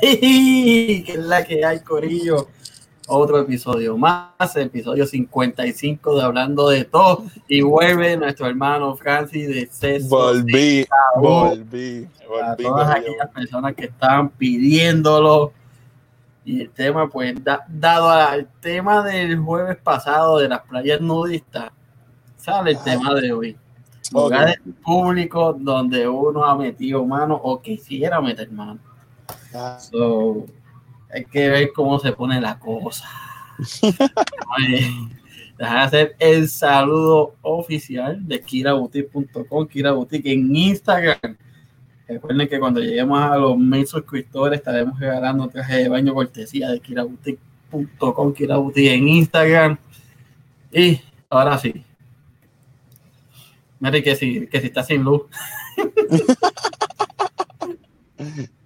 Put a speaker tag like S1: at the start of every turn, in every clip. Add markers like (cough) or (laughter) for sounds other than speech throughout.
S1: que es la que hay, Corillo. Otro episodio más, episodio 55 de Hablando de Todo. Y vuelve nuestro hermano Francis de César.
S2: Volví, volví.
S1: A todas aquellas personas que estaban pidiéndolo. Y el tema, pues, dado al tema del jueves pasado de las playas nudistas, sale el tema de hoy. Lugares públicos donde uno ha metido mano o quisiera meter mano. So, hay que ver cómo se pone la cosa. Dejar hacer el saludo oficial de kiraboutique.com, kiraboutique en Instagram. Recuerden que cuando lleguemos a los mil suscriptores estaremos regalando traje de baño cortesía de kiraboutique.com, kiraboutique en Instagram. Y ahora sí. Mire que si, que si está sin luz. (laughs)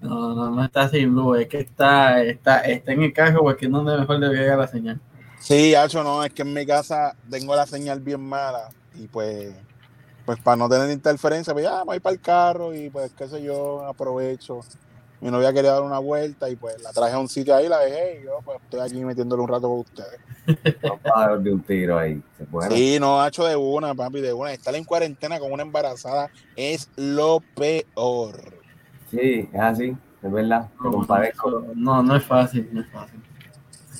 S1: No, no, no está sin luz, es que está, está, está en el carro porque no es mejor le llega la señal.
S2: Sí, Hacho, no, es que en mi casa tengo la señal bien mala y pues, pues para no tener interferencia, pues ya voy para el carro y pues qué sé yo, aprovecho. Mi novia quería dar una vuelta y pues la traje a un sitio ahí, la dejé y yo pues estoy aquí metiéndole un rato con ustedes. (laughs)
S3: No de un tiro ahí.
S2: Sí, no, Hacho, de una, papi, de una. Estar en cuarentena con una embarazada es lo peor.
S3: Sí, es así, es verdad,
S1: No, no es fácil, no es fácil.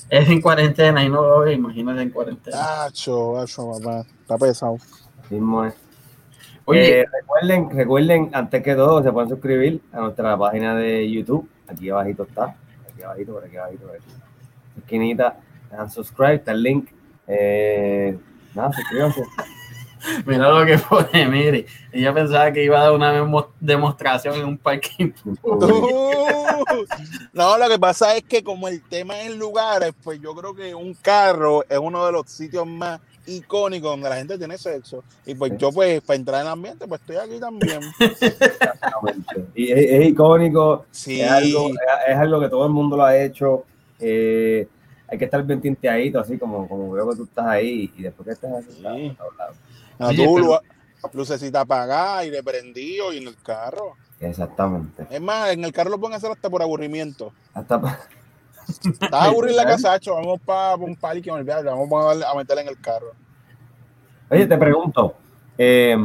S1: Es en cuarentena y no lo imagínate en cuarentena.
S2: Acho, acho, papá, está pesado.
S3: Mismo es. Oye, eh, recuerden, recuerden, antes que todo, se pueden suscribir a nuestra página de YouTube. Aquí abajito está. Aquí abajito, por aquí abajito, por aquí. Esquinita, dan subscribe, está el link. Eh, nada, suscríbanse. (laughs)
S1: Mira lo que pone, mire. Ella pensaba que iba a dar una demostración en un parking. (laughs)
S2: no, lo que pasa es que como el tema es lugares, pues yo creo que un carro es uno de los sitios más icónicos donde la gente tiene sexo. Y pues yo, pues, para entrar en el ambiente, pues estoy aquí también. (laughs)
S3: Y es, icónico. Sí. Es algo, es, algo, que todo el mundo lo ha hecho. Eh, hay que estar bien tinteadito, así como, como veo que tú estás ahí y después que estás así,
S2: a tú, lucecita apagada, y de prendido y en el carro.
S3: Exactamente.
S2: Es más, en el carro lo pueden hacer hasta por aburrimiento. Hasta Estás (laughs) a aburrir la casa, hecho. Vamos para un parque, vamos a, meterle en el carro.
S3: Oye, te pregunto, eh,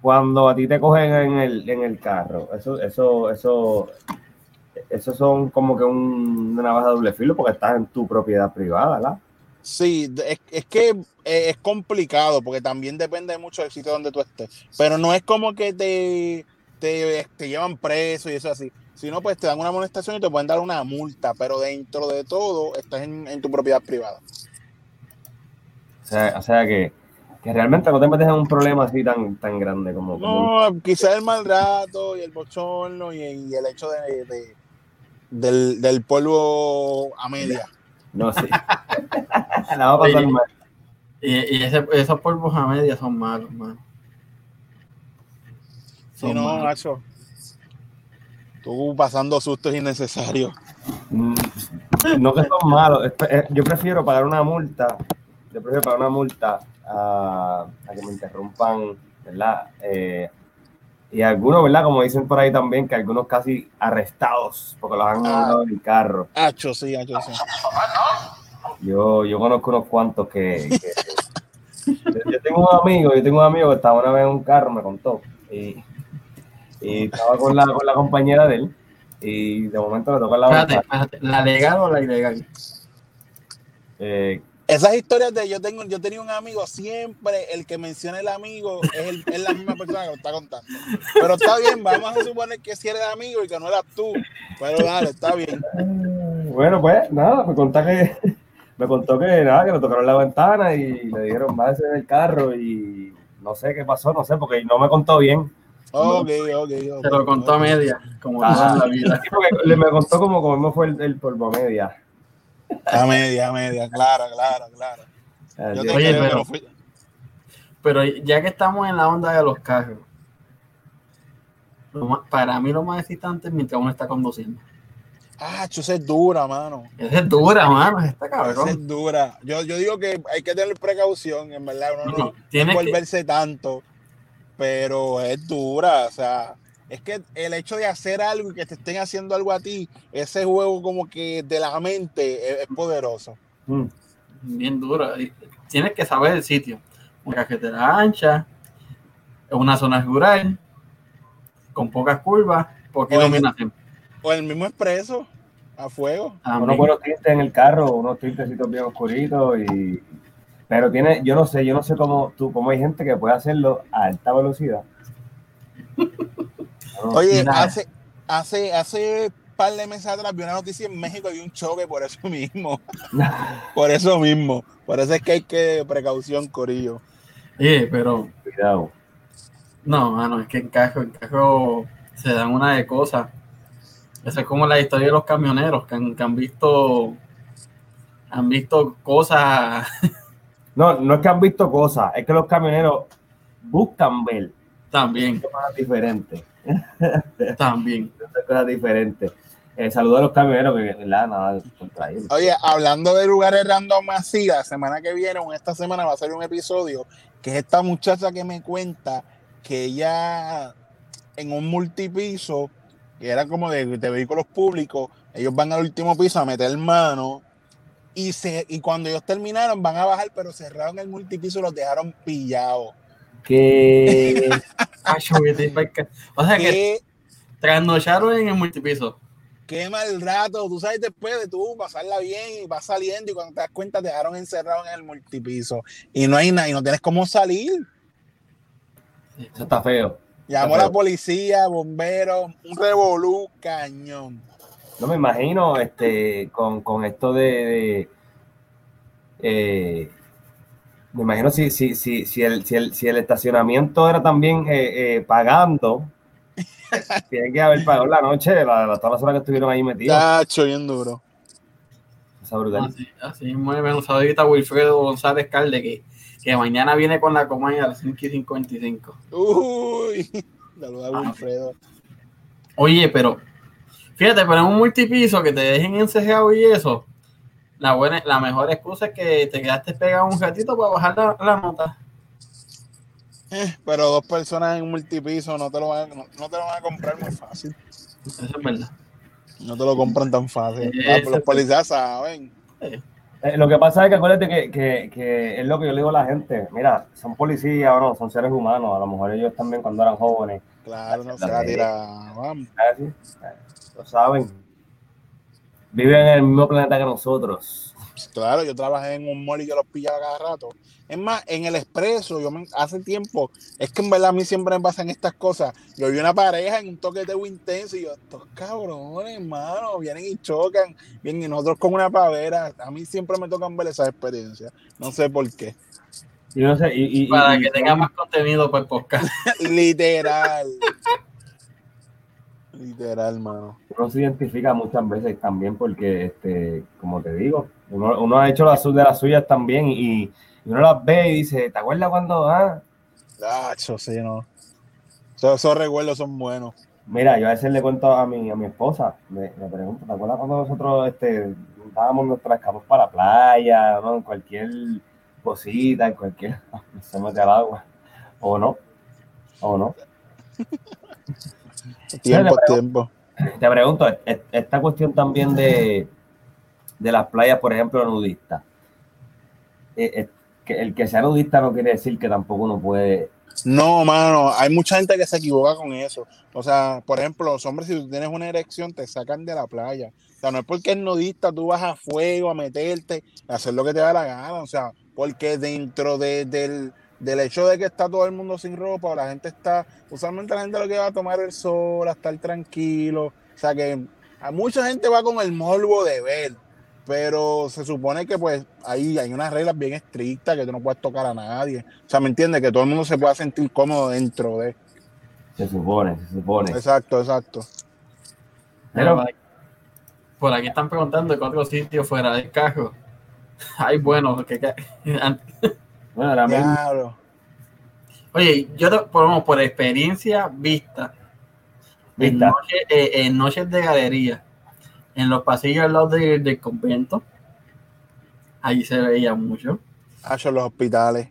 S3: cuando a ti te cogen en el, en el carro, eso, eso, eso, eso son como que un, una baja de doble filo porque estás en tu propiedad privada, ¿verdad?
S2: Sí, es, que eh, es complicado porque también depende mucho del sitio donde tú estés. Pero no es como que te, te, llevan preso y eso así. Sino pues te dan una amonestación y te pueden dar una multa. Pero dentro de todo estás en, tu propiedad privada.
S3: O sea, que, realmente no te metes en un problema así tan, tan grande como...
S2: No, quizás el mal rato y el bochorno y, el hecho de, del, del polvo a media.
S3: No, sí. (laughs) La va a pasar mal.
S1: Y, ese, esos polvos a media son malos, man.
S2: Sí, no, macho. Tú pasando sustos innecesarios.
S3: Mm, no que son malos. Yo prefiero pagar una multa. Yo prefiero pagar una multa a, a que me interrumpan, ¿verdad? Eh, y algunos, ¿verdad? Como dicen por ahí también, que algunos casi arrestados porque los han ah, en el carro.
S2: Hacho, sí, hacho, sí.
S3: Yo, yo conozco unos cuantos que, (laughs) yo, tengo un amigo, yo tengo un amigo que estaba una vez en un carro, me contó, y, y estaba con la, con la compañera de él, y de momento le tocó la
S1: espérate, ¿La legal o la ilegal?
S2: Eh, esas historias de yo tengo, yo tenía un amigo, siempre el que menciona el amigo es, el, es la misma persona que lo está contando. Pero está bien, vamos a suponer que si eres amigo y que no eras tú. Pero dale, está bien.
S3: Bueno, pues nada, me contó que me contó que nada, que le tocaron la ventana y le dijeron, váyase en el carro y no sé qué pasó, no sé, porque no me contó bien.
S2: Ok, ok,
S1: Se lo contó a media, como ah, la vida.
S3: le me contó como cómo fue el, el polvo a media.
S2: A media, a media, claro, claro, claro.
S1: Yo Oye, pero, pero ya que estamos en la onda de los carros, para mí lo más excitante es mientras uno está conduciendo.
S2: Ah, esa es dura, mano.
S1: Esa es dura, mano. Está cabrón.
S2: Esa es dura. Yo, yo digo que hay que tener precaución, en verdad. Uno no, no, tiene volverse tanto, pero es dura. O sea, es que el hecho de hacer algo y que te estén haciendo algo a ti, ese juego como que de la mente es, es poderoso.
S3: Mm.
S1: Bien duro. Tienes que saber el sitio. Una carretera ancha, en una zona rural, con pocas curvas, poca
S2: Oye,
S1: iluminación.
S2: O el mismo expreso, a fuego.
S1: También.
S3: Unos buenos tintes en el carro, unos tintecitos bien oscuritos y pero tiene, yo no sé, yo no sé cómo tú, cómo hay gente que puede hacerlo a alta velocidad. (laughs) No,
S2: Oye, hace, hace, hace par de meses atrás vi una noticia en México y vi un choque por eso mismo. (laughs) por eso mismo. Por eso es que hay que precaución, Corillo.
S1: Oye, pero
S3: cuidado.
S1: no, mano, es que en Cajo, en Cajo se dan una de cosas. Esa es como la historia de los camioneros que han, que han visto han visto cosas (laughs)
S3: No, no es que han visto cosas, es que los camioneros buscan ver
S1: también,
S3: cosas diferentes. (laughs)
S1: también.
S3: cosas diferentes. Eh, saludos a los camioneros, que ¿verdad? nada contra ellos.
S2: Oye, hablando de lugares random así, la semana que viene o esta semana va a ser un episodio que es esta muchacha que me cuenta que ella en un multipiso, que era como de, de vehículos públicos, ellos van al último piso a meter mano y, se, y cuando ellos terminaron van a bajar, pero cerraron el multipiso y los dejaron pillados.
S3: Que (laughs)
S1: O sea que
S2: ¿Qué,
S1: trasnocharon en el multipiso.
S2: qué mal rato, tú sabes después de tú pasarla bien y vas saliendo y cuando te das cuenta te dejaron encerrado en el multipiso y no hay nada y no tienes cómo salir.
S3: eso está feo.
S2: Llamó
S3: Ajá.
S2: la policía, bomberos, un revolú cañón.
S3: No me imagino este con, con esto de, de, eh, me imagino si, si, si, si, el, si, el, si el estacionamiento era también eh, eh, pagando, (laughs) tienen que haber pagado la noche, la, la, todas las horas que estuvieron ahí metidos.
S2: Tacho, bien duro.
S3: Esa brutal.
S1: Así, así me un saludito a Wilfredo González Calde que, que mañana viene con la comaña a las 5 y 55.
S2: Uy, (laughs) saluda a
S1: Ah,
S2: Wilfredo.
S1: Oye, pero fíjate, pero en un multipiso que te dejen encerrado y eso, la buena, la mejor excusa es que te quedaste pegado un ratito para bajar la, la nota.
S2: Eh, pero dos personas en un multipiso no te lo van, a- no, no te lo van a comprar muy fácil.
S1: Eso es verdad.
S2: No te lo compran tan fácil.
S1: Eh,
S2: Ah,
S1: eso
S2: los policías saben.
S3: Eh, lo que pasa es que acuérdate que, que, que es lo que yo le digo a la gente. Mira, son policías o no, son seres humanos. A lo mejor ellos también cuando eran jóvenes.
S2: Claro, no se la tira. Vamos.
S3: ¿sabes? Eh, Lo saben. Viven en el mismo planeta que nosotros.
S2: Claro, yo trabajé en un mall y yo los pillaba cada rato. Es más, en el expreso, yo me- hace tiempo, es que en verdad a mí siempre me pasan estas cosas. Yo vi una pareja en un toqueteo intenso y yo, estos cabrones, hermano, vienen y chocan, vienen y nosotros con una pavera. A mí siempre me tocan ver esas experiencias. No sé por qué.
S3: Y no sé, y, y-
S1: Para
S3: y-
S1: que tenga más contenido para el podcast. (laughs)
S2: Literal. Literal, hermano.
S3: uno se identifica muchas veces también porque, este, como te digo, uno, uno ha hecho las su- de las suyas también y, y uno las ve y dice, ¿te acuerdas cuando? Ah?
S2: Ah, yo sí, no. Esos, esos recuerdos son buenos.
S3: Mira, yo a veces le cuento a mi, a mi esposa, me, me pregunto, ¿te acuerdas cuando nosotros este, dábamos nuestras camas para la playa, ¿no? en cualquier cosita, en cualquier, (laughs) se mete al agua, o no, o no? (laughs)
S2: Tiempo,
S3: pero-
S2: tiempo.
S3: Te pregunto, e- esta cuestión también de, de las playas, por ejemplo, nudistas. Eh, eh, el que sea nudista no quiere decir que tampoco uno puede.
S2: No, mano, hay mucha gente que se equivoca con eso. O sea, por ejemplo, los hombres, si tú tienes una erección, te sacan de la playa. O sea, no es porque es nudista, tú vas a fuego a meterte, a hacer lo que te da la gana. O sea, porque dentro de- del, del hecho de que está todo el mundo sin ropa, o la gente está, usualmente la gente lo que va a tomar el sol, a estar tranquilo. O sea, que a mucha gente va con el morbo de ver. Pero se supone que pues ahí hay unas reglas bien estrictas que tú no puedes tocar a nadie. O sea, ¿me entiendes? Que todo el mundo se pueda sentir cómodo dentro de.
S3: Se supone, se supone.
S2: Exacto, exacto.
S3: Pero-
S1: por aquí están preguntando que otro sitio fuera del carro. (laughs) Ay, bueno, que, que- (laughs)
S3: Bueno, mismo,
S2: Diablo.
S1: Oye, yo te- por, por experiencia vista, en,
S3: Vista.
S1: noche- eh, en noches de galería, en los pasillos al lado de- del convento, allí se veía mucho.
S2: Ah, son los hospitales.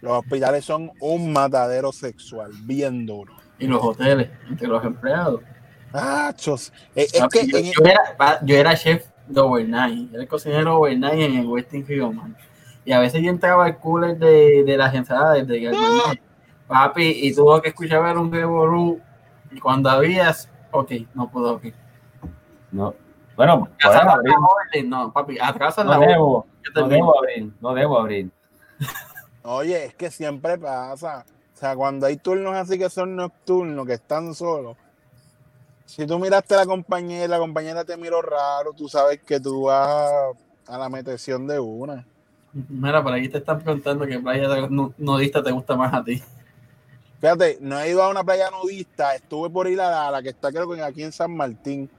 S2: Los hospitales son un matadero sexual, bien duro.
S1: y los hoteles entre los empleados.
S2: Ah, chos. Es que
S1: yo,
S2: en-
S1: yo era, yo era chef de overnight, era el cocinero overnight en el Westin Rio, man. Y a veces yo entraba al cooler de, de las ensaladas de Garmanet, papi, y tuvo que escuchar ver un revolú. Y cuando habías, ok, no puedo abrir.
S3: No. Bueno, abrir.
S1: la orden, no, papi, atrasa la
S3: No
S1: orden.
S3: debo, no debo abrir, no debo abrir.
S2: Oye, es que siempre pasa. O sea, cuando hay turnos así que son nocturnos, que están solos. Si tú miraste a la compañera, la compañera te miró raro, tú sabes que tú vas a, a la meteción de una.
S1: Mira, por ahí te están preguntando qué playa nudista te gusta más a ti.
S2: Fíjate, no he ido a una playa nudista, estuve por ir a la, a la que está creo que aquí en San Martín.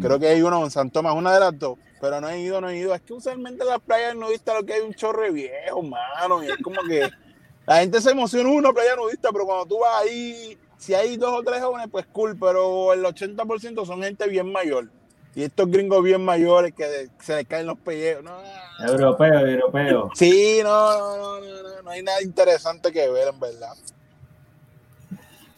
S2: Creo que hay uno en San Tomás, una de las dos, pero no he ido, no he ido. Es que usualmente en las playas nudistas lo que hay es un chorre viejo, mano, y es como que la gente se emociona en una playa nudista, pero cuando tú vas ahí, si hay dos o tres jóvenes, pues cool, pero el 80% son gente bien mayor. Y estos gringos bien mayores que se les caen los pellejos. No,
S3: Europeo, europeo.
S2: sí, no, no, no, no, no, no hay nada interesante que ver, en verdad.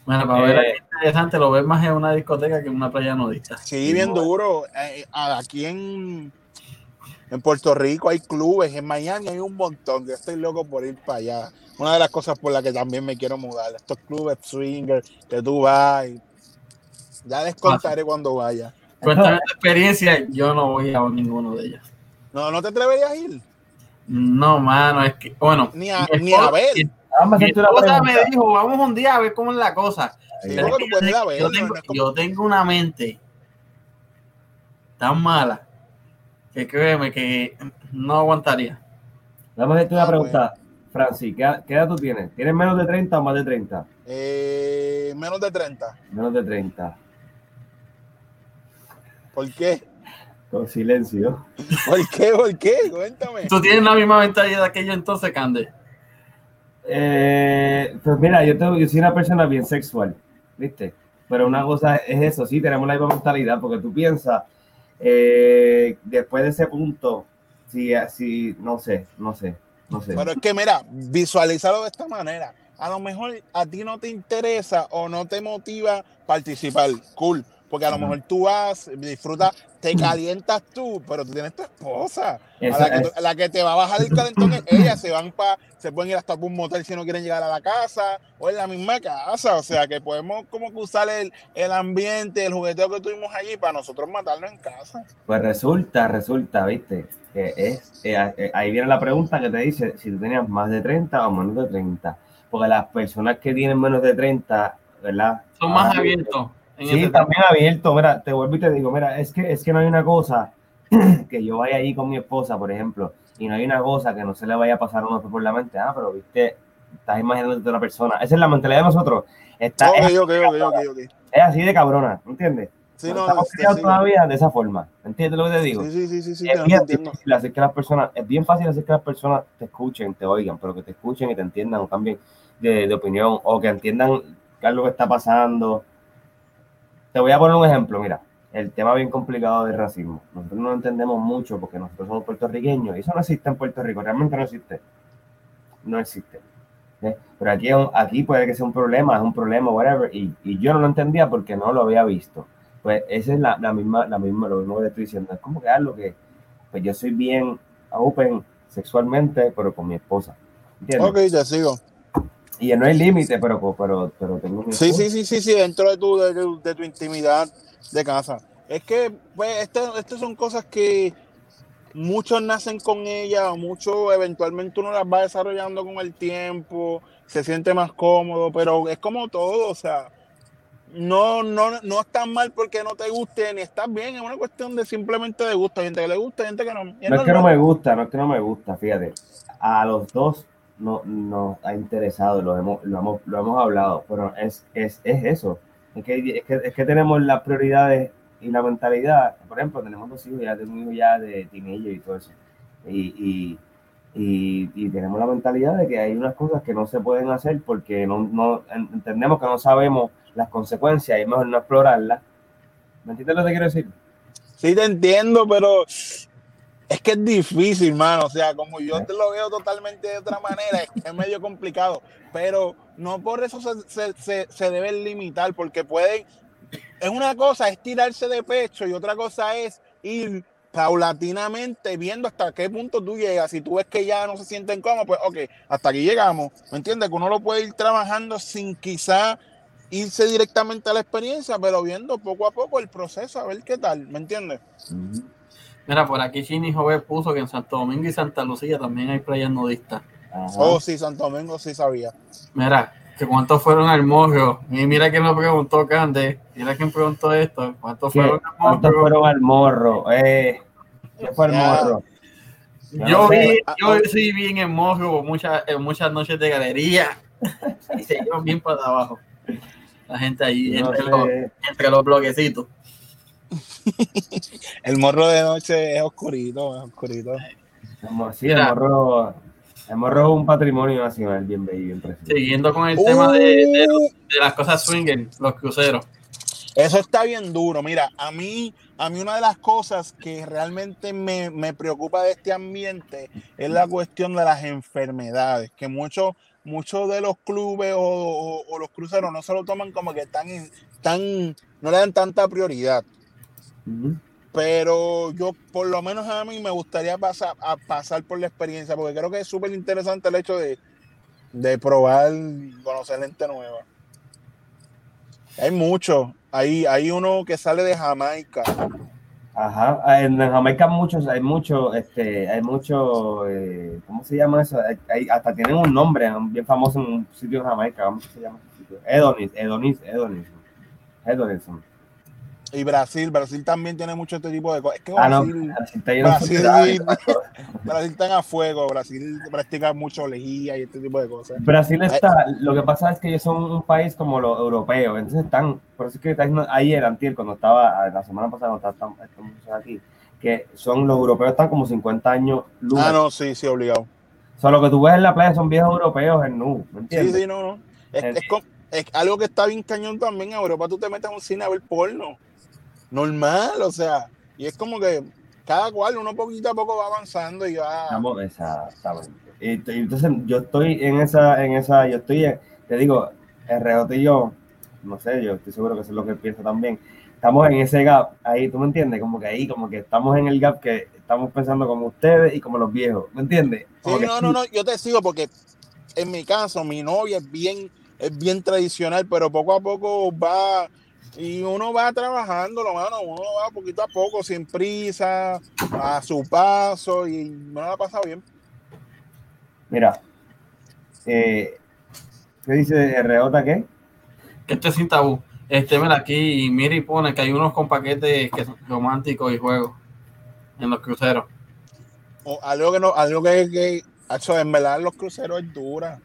S1: Bueno, para
S3: Eh.
S1: ver algo interesante, lo ves más en una discoteca que en una playa nudista.
S2: Sí, bien duro. Eh, aquí en, en Puerto Rico hay clubes, en Miami hay un montón. Yo estoy loco por ir para allá. Una de las cosas por las que también me quiero mudar. Estos clubes swinger que tú vas. y- ya les contaré cuando vaya.
S1: Cuéntame tu experiencia, yo no voy a ninguno de ellos.
S2: No, no te atreverías a ir.
S1: No, mano, es que, bueno,
S2: Ni a, ni a ver.
S1: mi- esposa me dijo, vamos un día a ver cómo es la cosa.
S2: Sí,
S1: es que yo, tengo,
S2: no es como-
S1: yo tengo una mente tan mala que créeme que no aguantaría.
S3: Vamos a hacerte una
S2: Ah,
S3: pregunta. Francis, ¿qué, ¿qué edad tú tienes? ¿Tienes menos de 30 o más de 30?
S2: Eh, menos de 30.
S3: Menos de 30.
S2: ¿Por qué?
S3: Con silencio.
S2: ¿Por qué? ¿Por qué? Cuéntame.
S1: Tú tienes la misma mentalidad que yo entonces, Cande.
S3: Eh, pues mira, yo, tengo, yo soy una persona bien sexual, ¿viste? Pero una cosa es eso, sí, tenemos la misma mentalidad, porque tú piensas, eh, después de ese punto, si, si, no sé, no sé, no sé.
S2: Pero es que, mira, visualízalo de esta manera. A lo mejor a ti no te interesa o no te motiva participar. Cool. Porque a lo mejor tú vas, disfrutas, te calientas tú, pero tú tienes tu esposa. A
S3: Esa-
S2: la, que, tú- la que te va a bajar el calentón es ella. Se van pa, se pueden ir hasta un motel si no quieren llegar a la casa o en la misma casa. O sea que podemos como que usar el, el ambiente, el jugueteo que tuvimos allí para nosotros matarlo en casa.
S3: Pues resulta, resulta, ¿viste? Que es, eh, eh, ahí viene la pregunta que te dice si tú tenías más de 30 o menos de 30. Porque las personas que tienen menos de 30, ¿verdad?
S1: Son más abiertos.
S3: Sí,
S1: ese
S3: también abierto. Mira, te vuelvo y te digo, mira, es que, es que no hay una cosa (clears throat) que yo vaya ahí con mi esposa, por ejemplo, y no hay una cosa que no se le vaya a pasar a uno por la mente. Ah, pero viste, estás imaginándote a otra persona. Esa es la mentalidad de nosotros. Está,
S2: Ok,
S3: es,
S2: ok, ok, ok, ok.
S3: es así de cabrona, ¿entiendes?
S2: Sí, no,
S3: Estamos
S2: este,
S3: criados
S2: sí.
S3: todavía de esa forma. ¿Entiendes lo que te digo?
S2: Sí, sí, sí, sí, sí,
S3: es bien difícil hacer que las personas, es bien fácil hacer que las personas te escuchen, te oigan, pero que te escuchen y te entiendan o cambien de, de opinión o que entiendan qué es lo que está pasando. Te voy a poner un ejemplo, mira, el tema bien complicado del racismo. Nosotros no lo entendemos mucho porque nosotros somos puertorriqueños y eso no existe en Puerto Rico, realmente no existe. No existe. Pero aquí, aquí puede que sea un problema, es un problema, whatever, y, y yo no lo entendía porque no lo había visto. Pues esa es la, misma, la misma, lo mismo que estoy diciendo. Es como que algo que, pues yo soy bien open sexualmente, pero con mi esposa. ¿Entiendes?
S2: Ok, te sigo.
S3: Y no hay límite, pero, pero, pero tengo mi
S2: Sí, sí, sí, sí, sí, dentro de tu, de, de tu intimidad de casa. Es que, pues, estas son cosas que muchos nacen con ellas, o muchos eventualmente uno las va desarrollando con el tiempo, se siente más cómodo, pero es como todo, o sea, no, no, no estás mal porque no te guste, ni estás bien, es una cuestión de simplemente de gusto. Gente que le gusta, gente que no.
S3: No es que no me gusta, no es que no me gusta, fíjate. A los dos no, nos ha interesado, lo hemos, lo hemos, lo hemos hablado, pero es, es, es eso. Es que, es, que, es que tenemos las prioridades y la mentalidad. Por ejemplo, tenemos dos hijos, ya tengo un hijo ya de teenager y todo eso. Y, y, y, y tenemos la mentalidad de que hay unas cosas que no se pueden hacer porque no, no en- entendemos que no sabemos las consecuencias y mejor no explorarlas. ¿Me entiendes lo que quiero decir?
S2: Sí, te entiendo, pero Es que es difícil, mano. O sea, como yo te lo veo totalmente de otra manera, es, es medio complicado. Pero no por eso se, se, se, se debe limitar, porque pueden. Es una cosa es tirarse de pecho y otra cosa es ir paulatinamente viendo hasta qué punto tú llegas. Si tú ves que ya no se sienten cómodos, pues ok, hasta aquí llegamos. ¿Me entiendes? Que uno lo puede ir trabajando sin quizá irse directamente a la experiencia, pero viendo poco a poco el proceso, a ver qué tal. ¿Me entiendes?
S1: Mira, por aquí Chini Joven puso que en Santo Domingo y Santa Lucía también hay playas nudistas.
S3: Ajá.
S2: Oh, sí, Santo Domingo sí sabía.
S1: Mira, que cuántos fueron al morro. Y mira quién lo preguntó, Cande. Mira quién preguntó esto. ¿Cuántos
S3: ¿Qué?
S1: fueron al
S3: ¿Cuántos
S1: morro?
S3: fueron al morro? Eh, ¿Qué fue el
S2: Ya.
S3: morro?
S1: Yo,
S3: no sé.
S1: vi,
S2: Ah,
S1: yo
S2: ah.
S1: sí vi en el morro muchas, en muchas noches de galería. Y se iban bien para abajo. La gente ahí
S3: No
S1: entre,
S3: sé.
S1: los, entre los bloquecitos. (laughs)
S2: El morro de noche es oscurito, es oscurito.
S3: El morro- sí, el morro, el morro es un patrimonio nacional bien bello, bien precioso.
S1: Siguiendo con el tema de, de- de las cosas swinger, los cruceros.
S2: Eso está bien duro. Mira, a mí, a mí una de las cosas que realmente me, me preocupa de este ambiente es la cuestión de las enfermedades, que muchos muchos de los clubes o, o- o los cruceros no se lo toman como que tan, tan no le dan tanta prioridad. Pero yo, por lo menos a mí, me gustaría pasar, a pasar por la experiencia, porque creo que es súper interesante el hecho de, de probar, conocer gente nueva. Hay mucho. Hay, hay uno que sale de Jamaica.
S3: Ajá, ah, en Jamaica muchos, hay mucho, este, hay mucho, eh, ¿cómo se llama eso? Hay- hay- hasta tienen un nombre bien famoso en un sitio en Jamaica, ¿cómo se llama? Edonis, Edonis, Edonis, Edonism.
S2: Y Brasil, Brasil también tiene mucho este tipo de cosas. Es que
S3: Ah, no,
S2: Brasil,
S3: está
S2: Brasil,
S3: enfermedades.
S2: Brasil está a fuego. Brasil practica mucho lejía y este tipo de cosas.
S3: Brasil está, lo que pasa es que ellos son un país como los europeos, entonces están, por eso es que ayer, antier, cuando estaba, la semana pasada, cuando estaba- estamos aquí, que son los europeos están como 50 años luz.
S2: Ah, no, sí, sí, obligado.
S3: O sea, lo que tú ves en la playa son viejos europeos en nu, ¿me
S2: Sí,
S3: entiendes?
S2: sí, no, no. Es, es com- es algo que está bien cañón también. En Europa tú te metes a un cine a ver porno. Normal, o sea. Y es como que cada cual, uno poquito a poco va avanzando y va.
S3: Estamos, exactamente. Entonces yo estoy en esa, en esa, yo estoy, en- te digo, el rejote y yo, no sé, yo estoy seguro que eso es lo que pienso también. Estamos en ese gap, ahí, ¿tú me entiendes? Como que ahí, como que estamos en el gap que estamos pensando como ustedes y como los viejos, ¿me entiendes?
S2: Sí,
S3: que
S2: no, no, no, yo te sigo porque en mi caso, mi novia es bien, es bien tradicional, pero poco a poco va y uno va trabajando, lo mano, uno va poquito a poco, sin prisa, a su paso y me la ha pasado bien.
S3: Mira, eh, ¿qué dice RJ qué?
S1: Que este es sin tabú. Este, mira, aquí Miri pone que hay unos con paquetes que son románticos y juegos en los cruceros.
S2: O algo que no, algo que, que hacho, en verdad los cruceros es dura.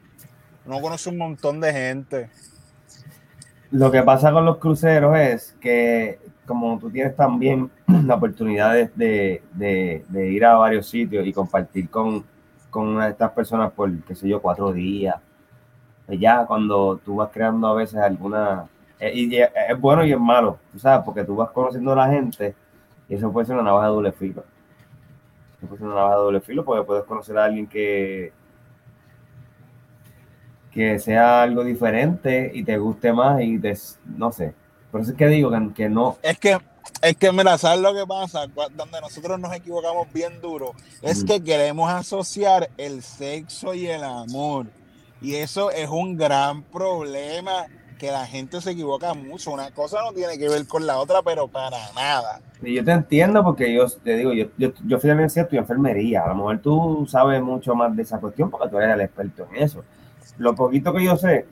S2: Uno conoce un montón de gente.
S3: Lo que pasa con los cruceros es que como tú tienes también (clears throat) la oportunidad de, de- ir a varios sitios y compartir con, con una de estas personas por, qué sé yo, cuatro días, pues ya cuando tú vas creando a veces alguna... eh, y, y es bueno y es malo, sabes, porque tú vas conociendo a la gente y eso puede ser una navaja de doble filo. Eso puede ser una navaja de doble filo porque puedes conocer a alguien que que sea algo diferente y te guste más y te, no sé. Por eso es que digo que, que no,
S2: Es que, es que, mira, ¿sabes lo que pasa? Donde nosotros nos equivocamos bien duro, es
S3: Mm.
S2: que queremos asociar el sexo y el amor. Y eso es un gran problema que la gente se equivoca mucho. Una cosa no tiene que ver con la otra, pero para nada.
S3: Y yo te entiendo porque yo te digo, yo, yo, yo fui estudié enfermería. A lo mejor tú sabes mucho más de esa cuestión porque tú eres el experto en eso. Lo poquito que yo sé,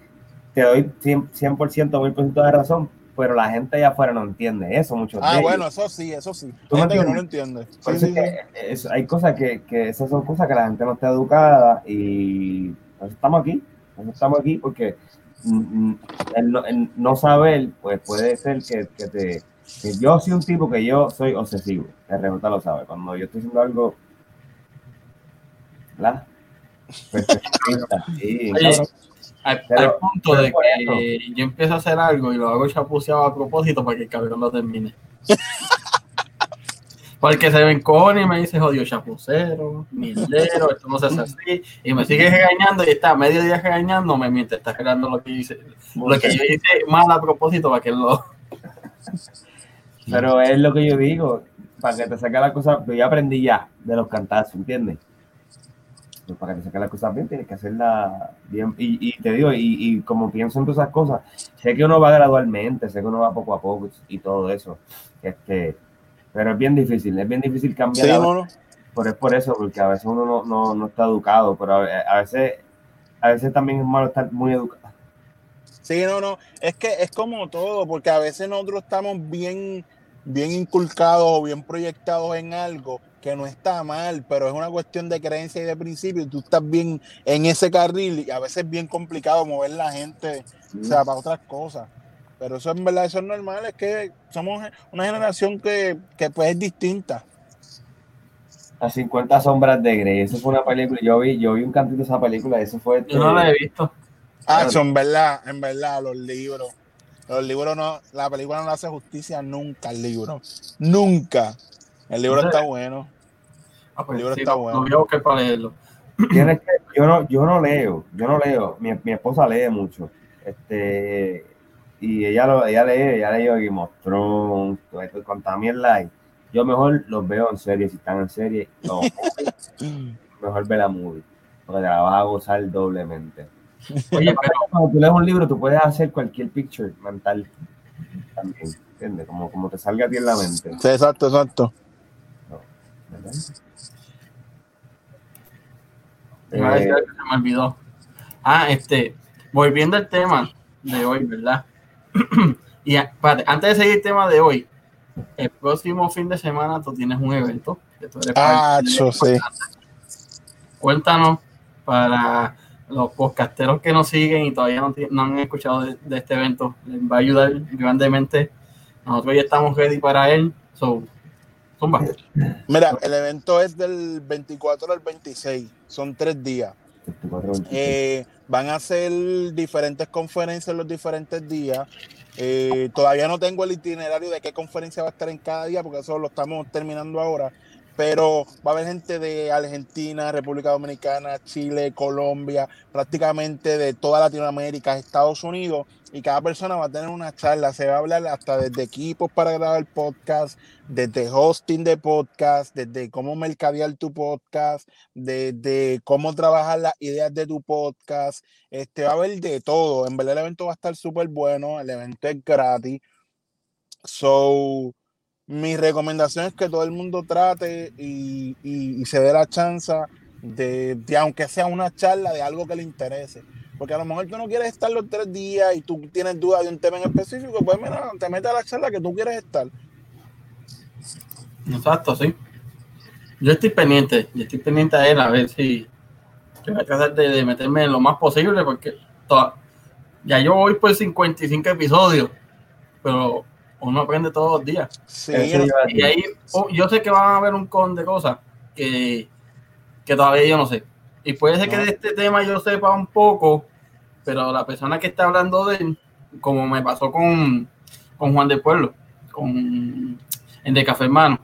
S3: te doy 100%, 100% 1000% de razón, pero la gente allá afuera no entiende eso mucho.
S2: Ah, bueno, eso sí, eso sí.
S3: ¿Tú me
S2: Gente que no lo entiende. Sí, sí, sí.
S3: es- hay cosas que, que esas son cosas que la gente no está educada y por eso estamos aquí, estamos aquí porque mm, mm, el, no- el no saber pues puede ser que, que te que yo soy un tipo que yo soy obsesivo, el rebota lo sabe, cuando yo estoy haciendo algo ¿verdad? Sí,
S1: Oye. Al,
S3: Pero-
S1: al punto de que yo empiezo a hacer algo y lo hago chapuceado a propósito para que el cabrón lo termine. (laughs) Porque se ven con y me dice, jodido chapucero, mierdero, esto no se hace así. Y me sigue regañando y está medio día regañándome mientras está creando lo que hice, lo que yo hice mal a propósito para que él lo.
S3: Pero es lo que yo digo, para que te saque la cosa, yo ya aprendí ya de los cantazos, ¿entiendes? Pues para que saque las cosas bien, tienes que hacerla bien. Y, y te digo, y, y, como pienso en todas esas cosas, sé que uno va gradualmente, sé que uno va poco a poco y todo eso. Este, pero es bien difícil, es bien difícil cambiar.
S2: Sí, no, no.
S3: Pero es por eso, porque a veces uno no, no, no está educado, pero a, a, veces, a veces también es malo estar muy educado.
S2: Sí, no, no, es que es como todo, porque a veces nosotros estamos bien, bien inculcados o bien proyectados en algo que no está mal, pero es una cuestión de creencia y de principio. Tú estás bien en ese carril y a veces es bien complicado mover la gente, o sea, para otras cosas. Pero eso en verdad, eso es normal, es que somos una generación que, que pues es distinta.
S3: A 50 sombras de Grey, eso fue una película, yo vi, yo vi un cantito de esa película, eso fue...
S1: Yo no la he visto.
S2: Ah, eso en verdad, en verdad, los libros. Los libros no, la película no le hace justicia nunca al libro. Nunca. El libro está bueno.
S1: Ah, pues el libro sí, está bueno. Voy a para leerlo.
S3: Tienes que, yo, no, yo no leo, yo no leo. Mi, mi esposa lee mucho. Este, y ella, lo, ella lee, ella lee Game of Thrones, con también like. Yo mejor los veo en serie, si están en serie, no. (laughs) mejor ve la movie, porque te la vas a gozar doblemente. Oye, pero cuando tú lees un libro, tú puedes hacer cualquier picture mental también, ¿entiendes? Como, como te salga a ti en la mente.
S2: Sí, exacto, exacto.
S1: Eh, se me olvidó. Ah, este, volviendo al tema de hoy, ¿verdad? (clears throat) y antes de seguir el tema de hoy, el próximo fin de semana tú tienes un evento. Que tú eres
S2: ah, yo sí.
S1: Cuéntanos para los podcasteros que nos siguen y todavía no, no han escuchado de, de, este evento, les va a ayudar grandemente. Nosotros ya estamos ready para él. So,
S2: Mira, el evento es del 24 al 26, son tres días. Eh, van a hacer diferentes conferencias los diferentes días. Eh, todavía no tengo el itinerario de qué conferencia va a estar en cada día, porque eso lo estamos terminando ahora pero va a haber gente de Argentina, República Dominicana, Chile, Colombia, prácticamente de toda Latinoamérica, Estados Unidos, y cada persona va a tener una charla, se va a hablar hasta desde equipos para grabar podcast, desde hosting de podcast, desde cómo mercadear tu podcast, desde cómo trabajar las ideas de tu podcast, este va a haber de todo, en verdad el evento va a estar súper bueno, el evento es gratis, so mi recomendación es que todo el mundo trate y, y, se dé la chance de, de, aunque sea una charla, de algo que le interese. Porque a lo mejor tú no quieres estar los tres días y tú tienes duda de un tema en específico, pues mira, te metes a la charla que tú quieres estar.
S1: Exacto, sí. Yo estoy pendiente, yo estoy pendiente a él a ver si yo voy a tratar de, meterme lo más posible porque ya yo voy por 55 episodios, pero uno aprende todos los días.
S2: Sí,
S1: y ahí oh, yo sé que van a haber un con de cosas que, que todavía yo no sé. Y puede ser que de este tema yo sepa un poco, pero la persona que está hablando de él, como me pasó con, con Juan de Pueblo, con el de Café Hermano,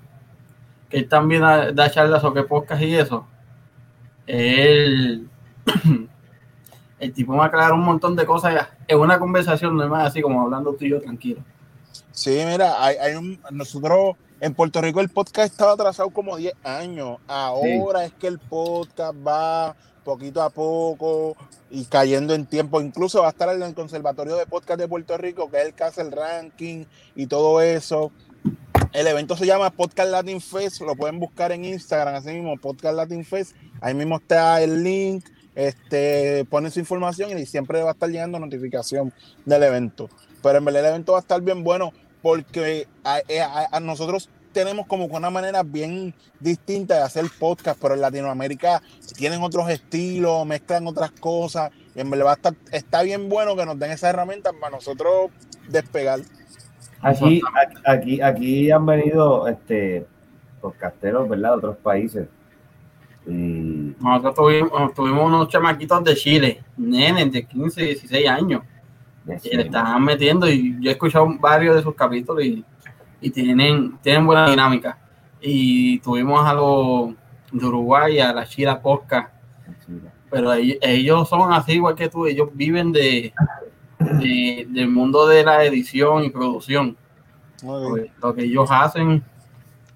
S1: que él también da, da charlas sobre podcast y eso, él, (clears throat) el tipo me aclara un montón de cosas en una conversación normal, así como hablando tú y yo tranquilo.
S2: Sí, mira, hay, hay un, nosotros en Puerto Rico el podcast estaba atrasado como 10 años. Ahora sí. es que el podcast va poquito a poco y cayendo en tiempo. Incluso va a estar en el Conservatorio de Podcast de Puerto Rico, que es el que hace el ranking y todo eso. El evento se llama Podcast Latin Fest, lo pueden buscar en Instagram, así mismo, Podcast Latin Fest. Ahí mismo está el link, este, ponen su información y siempre va a estar llegando notificación del evento. Pero en verdad el evento va a estar bien bueno porque a, a, a nosotros tenemos como una manera bien distinta de hacer podcast, pero en Latinoamérica tienen otros estilos, mezclan otras cosas, y en verdad va a estar, está bien bueno que nos den esas herramientas para nosotros despegar.
S3: Aquí, aquí, aquí han venido este podcasteros, ¿verdad? De otros países. Y...
S1: Nosotros tuvimos, tuvimos unos chamaquitos de Chile, nenes de 15, 16 años y le están metiendo y yo he escuchado varios de sus capítulos y, y, tienen, tienen buena dinámica. y tuvimos a los de Uruguay, a la Chila Posca, pero ellos, son así igual que tú, ellos viven de, de- del mundo de la edición y producción. Lo que ellos hacen,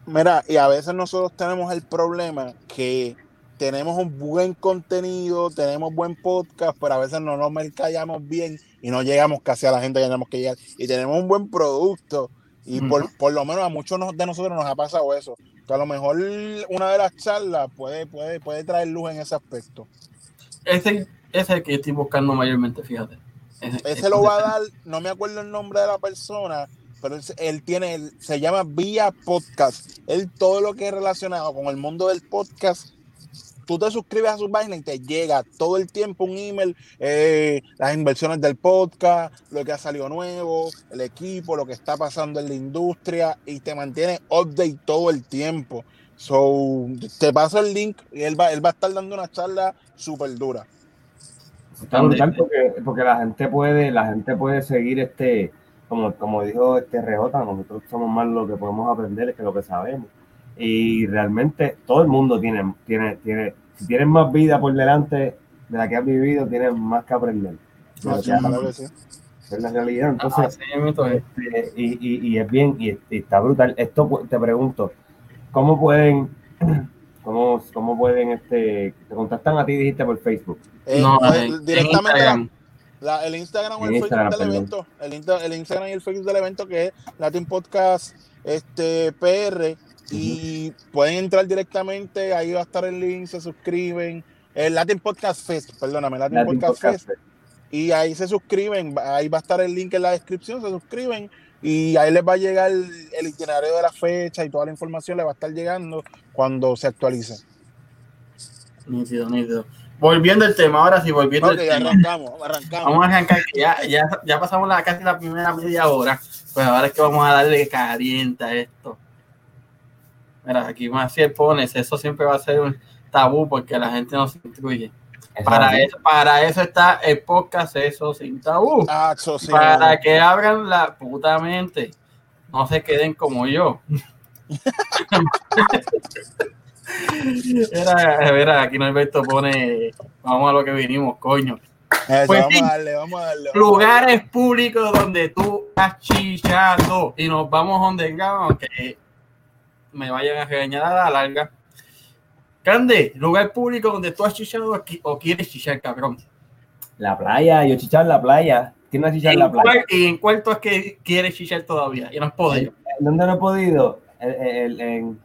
S2: Mira, y a veces nosotros tenemos el problema que tenemos un buen contenido, tenemos buen podcast, pero a veces no nos mercallamos bien y no llegamos casi a la gente que tenemos que llegar. Y tenemos un buen producto y por, por lo menos a muchos de nosotros nos ha pasado eso. Que a lo mejor una de las charlas puede, puede, puede traer luz en ese aspecto.
S1: ese, es el que estoy buscando mayormente, fíjate.
S2: Ese lo va a dar, no me acuerdo el nombre de la persona, pero él, él tiene, el- se llama Vía Podcast. Él todo lo que es relacionado con el mundo del podcast, tú te suscribes a su página y te llega todo el tiempo un email, eh, las inversiones del podcast, lo que ha salido nuevo, el equipo, lo que está pasando en la industria y te mantiene update todo el tiempo. So, te paso el link y él va, él va a estar dando una charla súper dura.
S3: Está brutal porque, porque la gente puede, la gente puede seguir este, como, como dijo este RJ, nosotros somos más lo que podemos aprender que lo que sabemos. Y realmente todo el mundo tiene, tiene, tiene, si tienes más vida por delante de la que has vivido, tienes más que aprender.
S2: Ah,
S3: O sea,
S2: sí.
S3: es la realidad. Entonces,
S1: es.
S3: este, y, y, y es bien, y, y está brutal. Esto pu- te pregunto, ¿cómo pueden, (clears throat) cómo, cómo pueden, este, te contactan a ti, dijiste por Facebook?
S2: Eh,
S1: no,
S2: pues,
S1: en
S2: directamente
S1: Instagram.
S2: La- el Instagram o el
S3: Instagram,
S2: Facebook del evento, el Instagram y el Facebook del evento que es Latin Podcast este, PR y pueden entrar directamente, ahí va a estar el link, se suscriben, el Latin Podcast Fest, perdóname, Latin,
S3: Latin
S2: Podcast,
S3: Podcast
S2: Fest, y ahí se suscriben, ahí va a estar el link en la descripción, se suscriben y ahí les va a llegar el, el itinerario de la fecha y toda la información le va a estar llegando cuando se actualice.
S1: Nítido, nítido. Volviendo al tema, ahora sí, volviendo
S2: Ok,
S1: al tema.
S2: arrancamos, arrancamos.
S1: Vamos a arrancar, que ya, ya, ya pasamos la, casi la primera media hora, pues ahora es que vamos a darle caliente a esto. Mira, aquí Maciel pone, eso siempre va a ser un tabú porque la gente no se instruye.
S3: Eso
S1: Para
S3: es
S1: eso, para eso está el podcast Eso Sin Tabú.
S2: Ah, eso sí,
S1: para que abran la puta mente. No se queden como yo. (laughs) Mira, mira, aquí Norberto pone, vamos a lo que vinimos, coño.
S2: Eso,
S1: Pues
S2: vamos a darle, vamos a darle.
S1: Lugares públicos donde tú estás chichando y nos vamos donde aunque me vayan a regañar a la larga. Cande, lugar público donde tú has chichado aquí, o quieres chichar, cabrón.
S3: La playa, yo chichar en la playa. ¿Quién no ha chichado en
S1: ¿En
S3: la playa?
S1: cuál- ¿Y en cuál tú es que quieres chichar todavía? Y no has podido.
S3: ¿En ¿Dónde no he podido? El- el- en.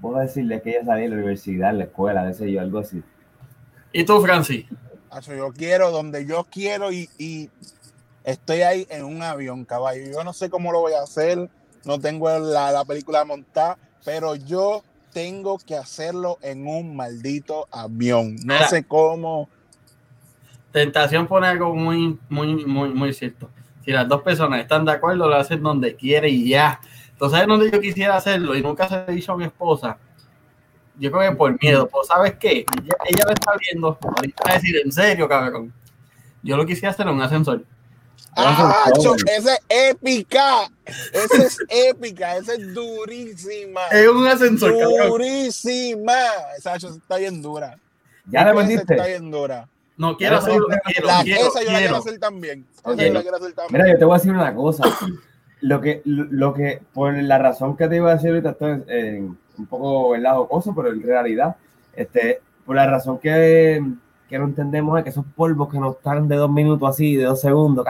S3: Puedo decirle que ella salía de la universidad, la escuela, qué sé yo, algo así.
S1: ¿Y tú, Francis?
S2: Acho, yo quiero donde yo quiero y, y estoy ahí en un avión, caballo. Yo no sé cómo lo voy a hacer, no tengo la, la película montada, pero yo tengo que hacerlo en un maldito avión. No
S1: Mira.
S2: sé cómo.
S1: Tentación pone algo muy, muy, muy, muy cierto. Si las dos personas están de acuerdo, lo hacen donde quiere y ya. Entonces, ¿sabes dónde yo quisiera hacerlo? Y nunca se lo dicho a mi esposa. Yo creo que por miedo. Pues, ¿sabes qué? Ella, ella lo está viendo. Ahorita va a decir, en serio, cabrón. Yo lo quisiera hacer en un ascensor.
S2: ¡Ah,
S3: Eso
S2: esa es épica! Esa es épica, esa es durísima.
S1: Es un ascensor.
S2: Durísima. Esa está bien dura.
S3: ¿Ya le
S2: Esa
S3: metiste?
S2: Está bien dura.
S1: No quiero Quiero,
S2: La,
S1: quiero,
S2: esa yo la quiero hacer también. La hacer.
S3: Mira, yo te voy a decir una cosa. Lo que, lo, que, por la razón que te iba a decir ahorita, esto es eh, un poco ¿verdad? jocoso, pero en realidad, este, por la razón que, que no entendemos es que esos polvos que nos están de dos minutos así, de dos segundos,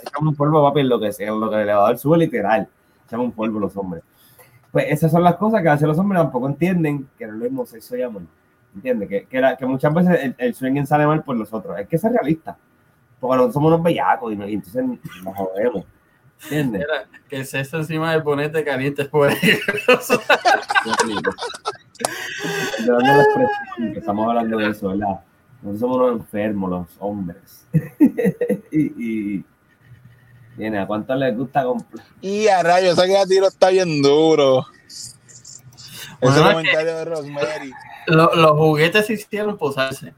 S3: echamos un polvo, papi, en lo que sea, en lo que el elevador sube, literal. Echamos un polvo los hombres. Pues esas son las cosas que a veces los hombres tampoco entienden que no es lo mismo sexo y amor. ¿Entiendes? Que, que, la- que muchas veces el, el swinging sale mal por nosotros. Es que ser realista. Porque nosotros somos unos bellacos y, entonces nos jodemos. ¿Entiendes?
S1: Mira, que el sexo encima del bonete caliente (laughs) es
S3: estamos hablando de eso, ¿verdad? Nosotros somos unos enfermos, los hombres. (laughs) y, y viene, ¿a cuánto les gusta comprar?
S2: Y a rayos, ese que a tiro está bien duro.
S1: Bueno,
S2: Ese
S1: es
S2: comentario de Rosemary.
S1: Lo- los juguetes se hicieron posarse.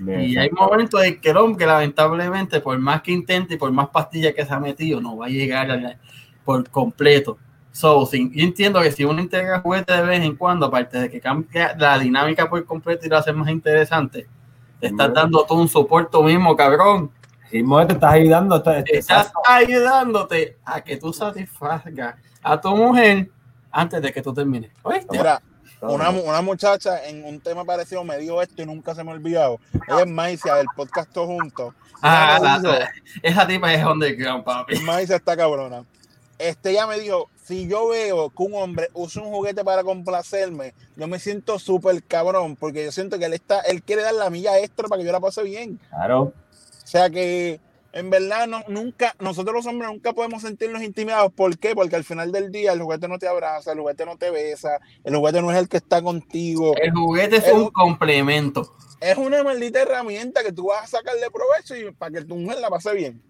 S1: Y hay momentos en que el hombre, lamentablemente, por más que intente y por más pastillas que se ha metido, no va a llegar a la- por completo. So, sí, yo entiendo que si uno integra juguete de vez en cuando, aparte de que cambia la dinámica por completo y lo hace más interesante, te estás dando tú un soporte mismo, cabrón.
S3: Y mo, te estás ayudando. Estás,
S1: Estás ayudándote a que tú satisfagas a tu mujer antes de que tú termines. ¿Oíste?
S2: Mira, una, una muchacha en un tema parecido me dijo esto y nunca se me ha olvidado. Ella es Maicia del podcast Todos Juntos.
S1: Ah, la- esa tipa es underground, papi.
S2: Maicia está cabrona. Este ya me dijo, si yo veo que un hombre usa un juguete para complacerme, yo me siento súper cabrón, porque yo siento que él está, él quiere dar la milla extra para que yo la pase bien.
S3: Claro.
S2: O sea que en verdad no, nunca, nosotros los hombres nunca podemos sentirnos intimidados. ¿Por qué? Porque al final del día el juguete no te abraza, el juguete no te besa, el juguete no es el que está contigo.
S1: El juguete es un- complemento.
S2: Es una maldita herramienta que tú vas a sacarle provecho y para que tu mujer la pase bien.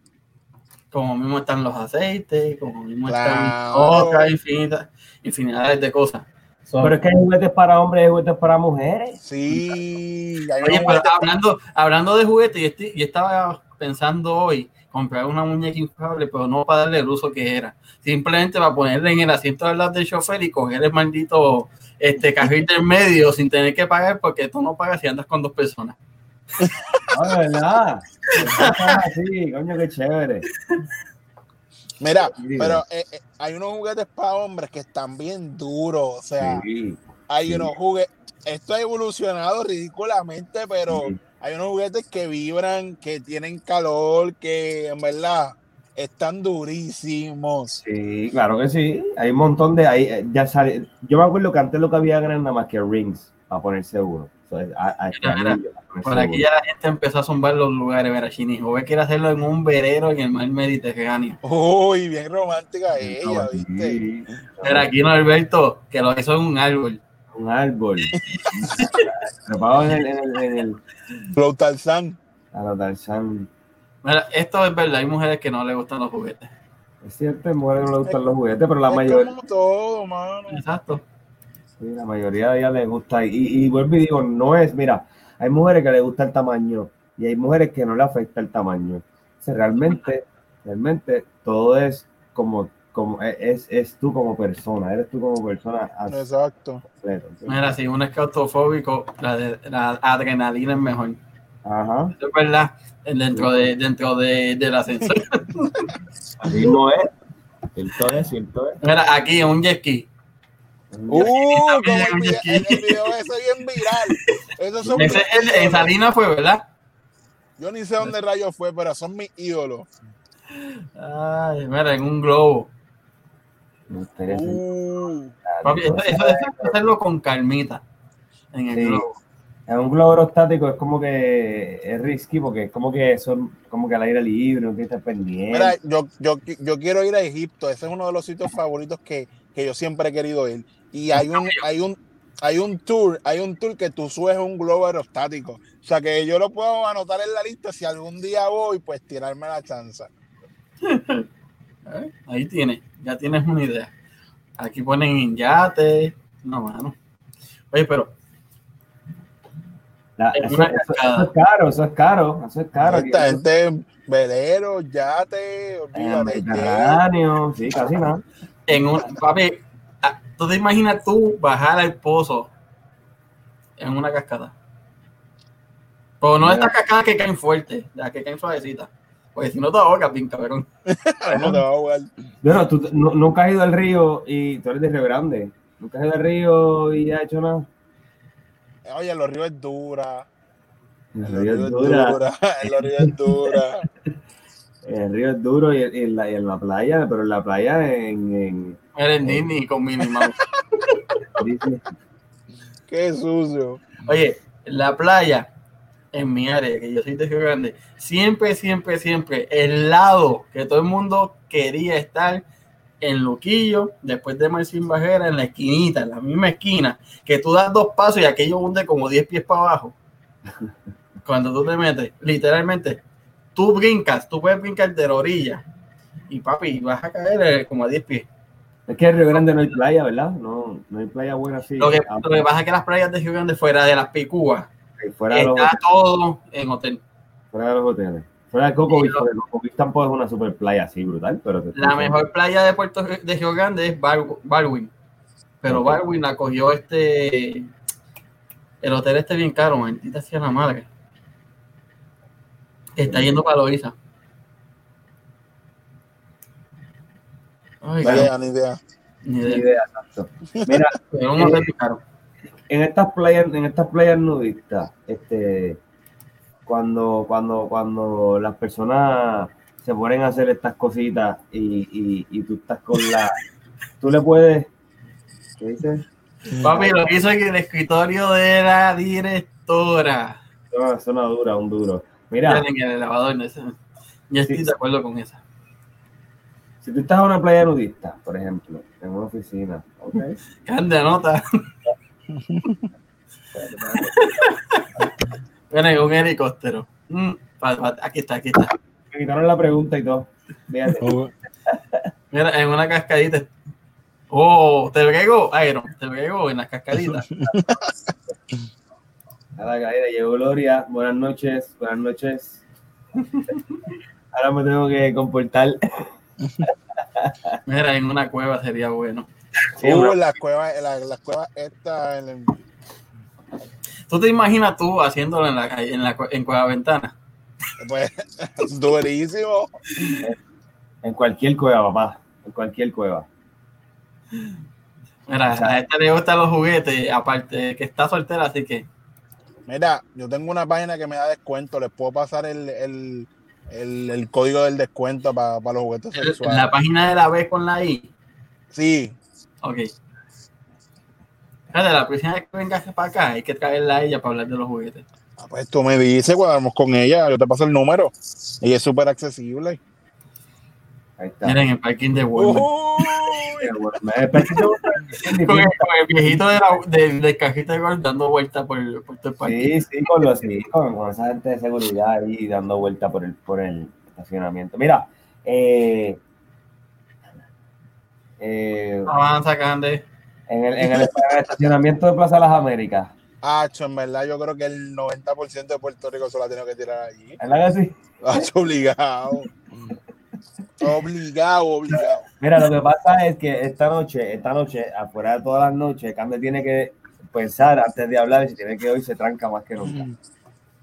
S1: Como mismo están los aceites, como mismo
S2: Claro.
S1: están otras infinitas, infinidades de cosas. So,
S3: Pero es que hay juguetes para hombres y hay juguetes para mujeres.
S2: Sí, hay
S1: Oye, pero hablando, hablando de juguetes, yo, estoy- yo estaba pensando hoy comprar una muñeca inflable, pero no para darle el uso que era. Simplemente para ponerle en el asiento de lado del chofer y coger el maldito este, carril del medio sin tener que pagar, porque tú no pagas si andas con dos personas.
S3: De verdad. Sí, coño, qué chévere.
S2: Mira, pero eh, eh, hay unos juguetes para hombres que están bien duros. O sea,
S3: Sí,
S2: hay
S3: sí.
S2: unos juguetes. Esto ha evolucionado ridículamente, pero
S3: sí.
S2: hay unos juguetes que vibran, que tienen calor, que en verdad están durísimos.
S3: Sí, claro que sí. Hay un montón de ahí. eh, Ya sale. Yo me acuerdo que antes lo que había eran nada más que rings para ponerse uno. A- a-
S1: Por aquí ya la gente empezó a zumbar los lugares, ver Chini. Joven quiere hacerlo en un verero en el mar Mediterráneo.
S2: Uy, bien romántica ella,
S3: Sí,
S2: ¿viste?
S1: Pero aquí no Alberto, que lo hizo en un árbol.
S3: Un árbol. Trepado en el, en el, en el
S2: Flow Tarzán.
S3: a la Tarzán.
S1: Mira, esto es verdad, hay mujeres que no les gustan los juguetes.
S3: Es cierto, mujeres no le gustan los juguetes, pero la
S2: Es
S3: mayoría,
S2: como todo, mano.
S1: Exacto.
S3: Sí, la mayoría de ellas les gusta. Y, y vuelvo y digo, no es, mira, hay mujeres que les gusta el tamaño y hay mujeres que no le afecta el tamaño. O sea, realmente, realmente todo es como, como es, es tú como persona, eres tú como persona.
S2: Exacto.
S1: Mira, si uno es claustrofóbico, la, de- la adrenalina es mejor.
S3: Ajá,
S1: Eso es verdad. Dentro de dentro de, del ascensor. (laughs)
S3: así no es. Cierto es, cierto es.
S1: Mira, aquí un jet ski.
S2: Uh, (laughs) como el video, el video ese bien viral. Esos son
S1: Ese,
S2: mis
S1: el-. Salina fue, ¿verdad?
S2: Yo ni sé dónde rayos fue, pero son mis ídolos.
S1: Ay, mira, en un globo.
S3: Me gustaría
S2: Uh,
S1: Papi, eso, eso, eso hay que hacerlo con calmita. En el
S3: Sí.
S1: globo.
S3: En un globo aerostático es como que es risky porque es como que son como que al aire libre, no tienes que estar pendiente.
S2: mira, yo, yo, yo quiero ir a Egipto. Ese es uno de los sitios favoritos que, que yo siempre he querido ir. Y hay un, hay un, hay un tour, hay un tour que tú subes un globo aerostático. O sea que yo lo puedo anotar en la lista si algún día voy, pues tirarme la chance. (laughs)
S1: ¿Eh? Ahí tienes, ya tienes una idea. Aquí ponen en yate. No, mano. Oye, pero
S3: La- eso, es caro, eso es caro, eso es caro.
S2: Esta gente, velero, yate,
S3: En el
S2: olvídate.
S3: Mediterráneo, sí, casi nada.
S1: en un papi, tú te imaginas tú bajar al pozo en una cascada. Pero no estas cascadas que caen fuerte, las que caen suavecitas. Porque si no te ahogas, bien cabrón. (laughs)
S2: ¿Cómo te va a jugar?
S3: Bueno, tú nu- nunca has ido al río y tú eres de Río Grande. Nunca has ido al río y has hecho nada.
S2: Oye, los ríos es dura.
S3: El río es dura. (laughs)
S2: El río es dura. (laughs)
S3: el río es duro y, y en la, y en la playa, pero en la playa en, en
S1: Eres Disney con Minnie Mouse. (laughs)
S2: Qué sucio.
S1: Oye, la playa en mi área, que yo soy de Río Grande, siempre, siempre, siempre, el lado que todo el mundo quería estar en Luquillo, después de Marcin Bajera, en la esquinita, en la misma esquina, que tú das dos pasos y aquello hunde como 10 pies para abajo. (laughs) Cuando tú te metes, literalmente, tú brincas, tú puedes brincar de la orilla y papi, vas a caer eh, como a 10 pies.
S3: Es que en Río Grande no hay playa, ¿verdad? No, no hay playa buena así.
S1: Lo que,
S3: Ah,
S1: lo que pasa es que las playas de Río Grande, fuera de las picúas,
S3: fuera, de los,
S1: está todo en hotel.
S3: fuera de los hoteles. Fuera de Coco Beach, Coco Beach tampoco es una super playa así brutal, pero
S1: La mejor playa de Puerto de Río Grande es Bar- Barwin. Pero. Barwin la cogió este. El hotel este bien caro, maldita sea la madre. Está yendo para Loiza. Ay,
S2: Ni idea, ni idea.
S1: ni idea.
S3: exacto. Mira, (laughs)
S1: caro.
S3: en estas playas, en estas playas nudistas, este, cuando, cuando, cuando las personas se ponen a hacer estas cositas y, y, y tú estás con la, tú le puedes, ¿qué dices?
S1: Papi, lo que hizo en el escritorio de la directora.
S3: Suena, suena dura, un duro. Mira,
S1: En el elevador. no sé. Yo estoy
S3: Sí.
S1: de acuerdo con esa.
S3: si tú estás en una playa nudista, por ejemplo, en una oficina, ¿ok? (laughs)
S1: Grande nota. Bueno, en un helicóptero. Mm, aquí está, aquí está.
S3: Me quitaron la pregunta y todo.
S2: Oh,
S1: Mira, en una cascadita. Oh, te brego, Iron. Te brego en las cascaditas. (laughs)
S3: A la caída llegó Gloria. Buenas noches, buenas noches. (laughs) Ahora me tengo que comportar.
S1: Mira, en una cueva sería bueno.
S3: Sí,
S2: uh, las cuevas, la- las cuevas esta en el-
S1: ¿Tú te imaginas tú haciéndolo en la calle, en la en Cueva Ventana?
S2: pues, durísimo.
S3: En cualquier cueva, papá. En cualquier cueva.
S1: Mira,
S3: O sea-
S1: a esta le gustan los juguetes, aparte que está soltera, así que.
S2: Mira, yo tengo una página que me da descuento. Les puedo pasar el, el, el, el código del descuento para los juguetes sexuales.
S1: La página de la B con la I.
S2: Sí,
S1: Ok. Fíjate, la próxima vez que vengas para acá hay que traerla a ella para hablar de los juguetes.
S2: Ah, pues tú me dices, cuando vamos con ella, yo te paso el número. Ella es súper accesible.
S3: Ahí está.
S1: Miren, el parking de Walmart. (laughs) Con el, con el viejito de la, de, del cajito de gol dando vueltas por, por todo el parque.
S3: Sí, sí, con los sí, con, con esa gente de seguridad ahí dando vuelta por el, por el estacionamiento. Mira, eh, eh,
S1: Avanza, Cande.
S3: en, el, en, el, en estacionamiento de Plaza Las Américas,
S2: Acho, en verdad, yo creo que el 90% de Puerto Rico se la ha tenido que tirar allí.
S3: ¿verdad que sí?
S2: Acho, obligado. Obligado, obligado.
S3: Mira, lo que pasa es que esta noche, esta noche, afuera de todas las noches, Cande tiene que pensar antes de hablar y si tiene que hoy se tranca más que nunca.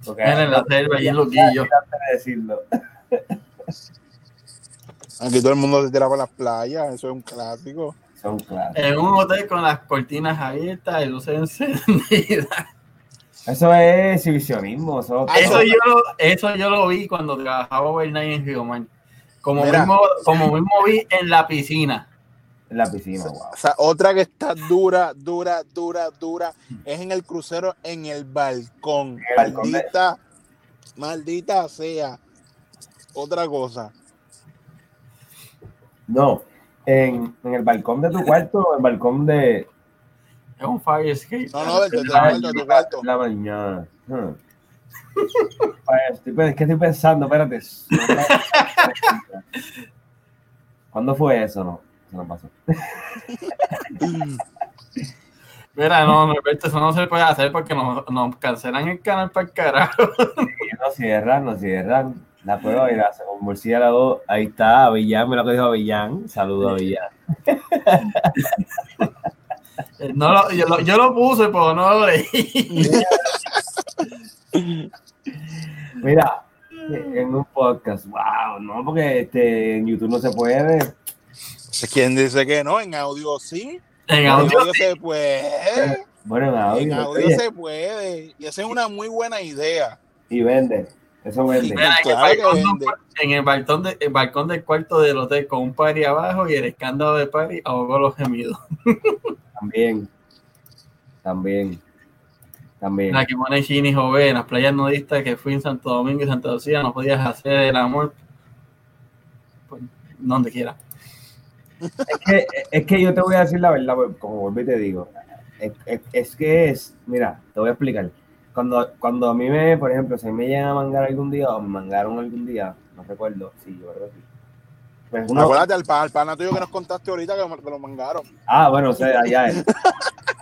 S3: Porque
S1: Miren la selva y el loquillo.
S3: antes de decirlo.
S2: Aquí todo el mundo se tira por las playas, eso es un clásico.
S3: Son.
S1: En un hotel con las cortinas abiertas y luces (laughs) encendidas.
S3: Eso es exhibicionismo. Eso,
S2: Ah,
S1: Eso yo, lo- eso yo lo vi cuando trabajaba overnight en Río Mar. Como
S2: Mira.
S1: mismo, como mismo vi en la piscina.
S3: en la piscina, wow.
S2: O sea, otra que está dura, dura, dura, dura, es en el crucero en el balcón.
S3: el balcón de-
S2: Maldita, maldita sea. Otra cosa.
S3: No, en, en el balcón de tu cuarto o en el balcón de.
S1: Es un fire escape.
S2: No, no, del de tu
S3: la,
S2: cuarto, de tu cuarto.
S3: la mañana. Hmm. Ay, estoy que estoy pensando, espérate. ¿Cuándo fue eso? No, eso no pasó. (laughs)
S1: Mira, no, eso no se puede hacer porque nos, nos cancelan el canal para el carajo.
S3: Y no cierran, no cierran. La prueba ir a un murciélago. Ahí está, Avillán, me lo que dijo Avillán. Saludo a Avillán. (laughs)
S1: No lo- yo, lo, yo lo puse, pero no lo leí. (laughs)
S3: Mira, en un podcast, wow, no, porque este, en YouTube no se puede.
S2: ¿Quién dice que no? En audio sí.
S1: En
S2: En
S1: audio,
S2: audio se puede.
S3: Bueno, en audio.
S2: En audio
S3: oye,
S2: se puede. Y esa es una muy buena idea.
S3: y vende. Eso vende.
S1: Mira, en, el
S2: Claro que
S1: balcón,
S2: vende.
S1: en el balcón, de- el balcón del cuarto del hotel con un party abajo y el escándalo de party ahogó los gemidos.
S3: También. También. También.
S1: La que pone Chini Jové en las playas nudistas que fui en Santo Domingo y Santa Lucía, no podías hacer el amor pues, donde quiera.
S3: Es que, es que yo te voy a decir la verdad, pues, como y te digo. Es, es- es que es, mira, te voy a explicar. Cuando, cuando a mí me, por ejemplo, si me llegan a mangar algún día o me mangaron algún día, no recuerdo, sí, yo creo que sí. Pues uno-
S2: Acuérdate al, pa- al pana tuyo que nos contaste ahorita que me- que lo mangaron.
S3: ah, bueno, o sea, allá es. (laughs)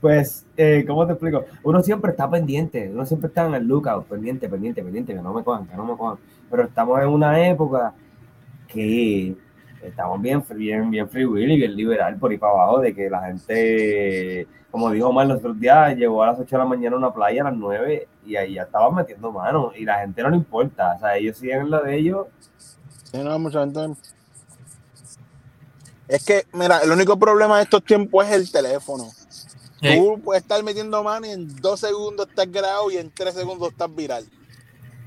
S3: Pues, eh, ¿cómo te explico? Uno siempre está pendiente, uno siempre está en el lookout, pendiente, pendiente, pendiente, que no me cojan, que no me cojan. Pero estamos en una época que estamos bien, bien, bien free y bien liberal por ahí para abajo, de que la gente, como dijo Omar los otros días, llegó a las 8 de la mañana a una playa a las 9 y ahí ya estaban metiendo manos y la gente no le importa, o sea, ellos siguen en lo de ellos.
S2: Sí, no, mucha gente. Es que, mira, el único problema de estos tiempos es el teléfono.
S1: Sí.
S2: Tú puedes estar metiendo mano y en dos segundos estás grabado y en tres segundos estás viral.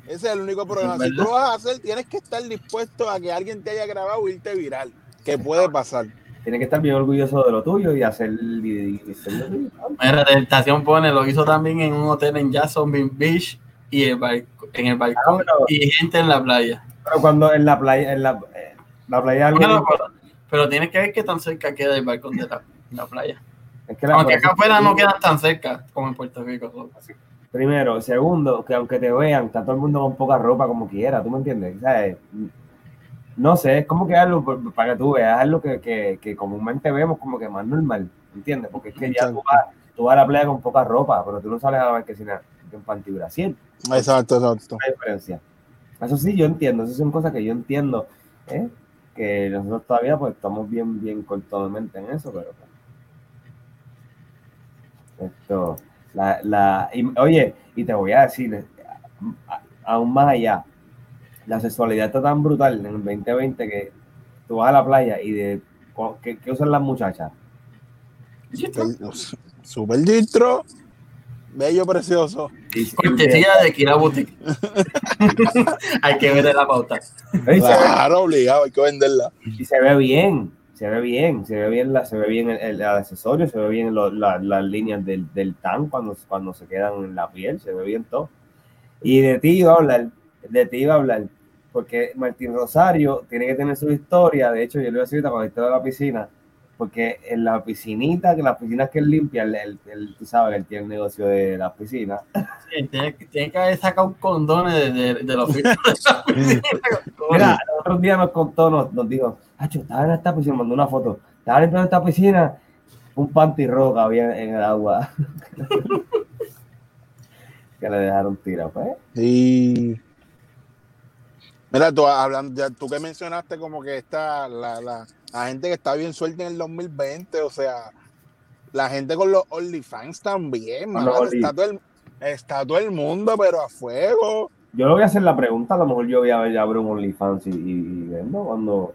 S2: Ese es el único problema. Si tú lo vas a hacer, tienes que estar dispuesto a que alguien te haya grabado y irte viral. Que puede pasar.
S3: Tienes que estar bien orgulloso de lo tuyo y hacer hacerlo tuyo.
S1: Mira, Tentación pone, lo hizo también en un hotel en Jacksonville Beach y el balco- en el balcón
S3: Ah, pero-
S1: y gente en la playa.
S3: Pero cuando en la playa, en la, eh, la playa algo
S1: Bueno, pero, pero tienes que ver qué tan cerca queda el balcón de la, la playa.
S3: es que la-
S1: Aunque acá afuera no quedan tan cerca como en Puerto Rico.
S3: Primero, segundo, que aunque te vean, está todo el mundo con poca ropa como quiera, ¿tú me entiendes? ¿Sabes? No sé, es como que algo por- para que tú veas, algo que, que, que comúnmente vemos como que más normal, ¿entiendes? Porque es que ya tú vas, tú vas a la playa con poca ropa, pero tú no sales a la marquesina en panty Brasil,
S2: Exacto, exacto.
S3: hay diferencia. Eso sí, yo entiendo, esas son cosas que yo entiendo, ¿eh? Que nosotros todavía pues estamos bien, bien cortamente en eso, pero pues, esto, la, la, y, oye, y te voy a decir, aún más allá, la sexualidad está tan brutal en el 2020 que tú vas a la playa y de ¿qué, qué usan las muchachas?
S2: Super distro. Bello, precioso.
S1: Cortesía de Kira Boutique. (laughs) Hay que ver la pauta.
S3: y se ve-
S2: Claro, obligado, hay que venderla.
S3: y se ve bien, se ve bien, se ve bien, la, se ve bien el, el- el accesorio, se ve bien lo- la- las líneas del, del tan cuando, cuando se quedan en la piel, se ve bien todo. Y de ti iba a hablar, de ti iba a hablar, porque Martín Rosario tiene que tener su historia, de hecho yo le voy a decir ahorita cuando esté de la piscina, porque en la piscinita, que las piscinas que él limpia, él, él- él- tú sabes él tiene el negocio de las piscinas,
S1: Sí, tiene, que- tiene que haber sacado condones de, de, de los filtros de la piscina. (laughs)
S3: Mira, el otro día nos contó, nos, nos dijo, Hacho, estaba en esta piscina, mandó una foto, estaba limpiando esta piscina, un panty rojo había en el agua. (laughs) que le dejaron tirado, pues.
S2: Sí. Mira, tú hablando, ya, tú que mencionaste como que está la, la, la gente que está bien suelta en el 2020, o sea, la gente con los OnlyFans también,
S3: Only.
S2: está, todo el, está todo el mundo, pero a fuego.
S3: Yo le voy a hacer la pregunta, a lo mejor yo voy a ver, abro un OnlyFans y, y, vendo cuando...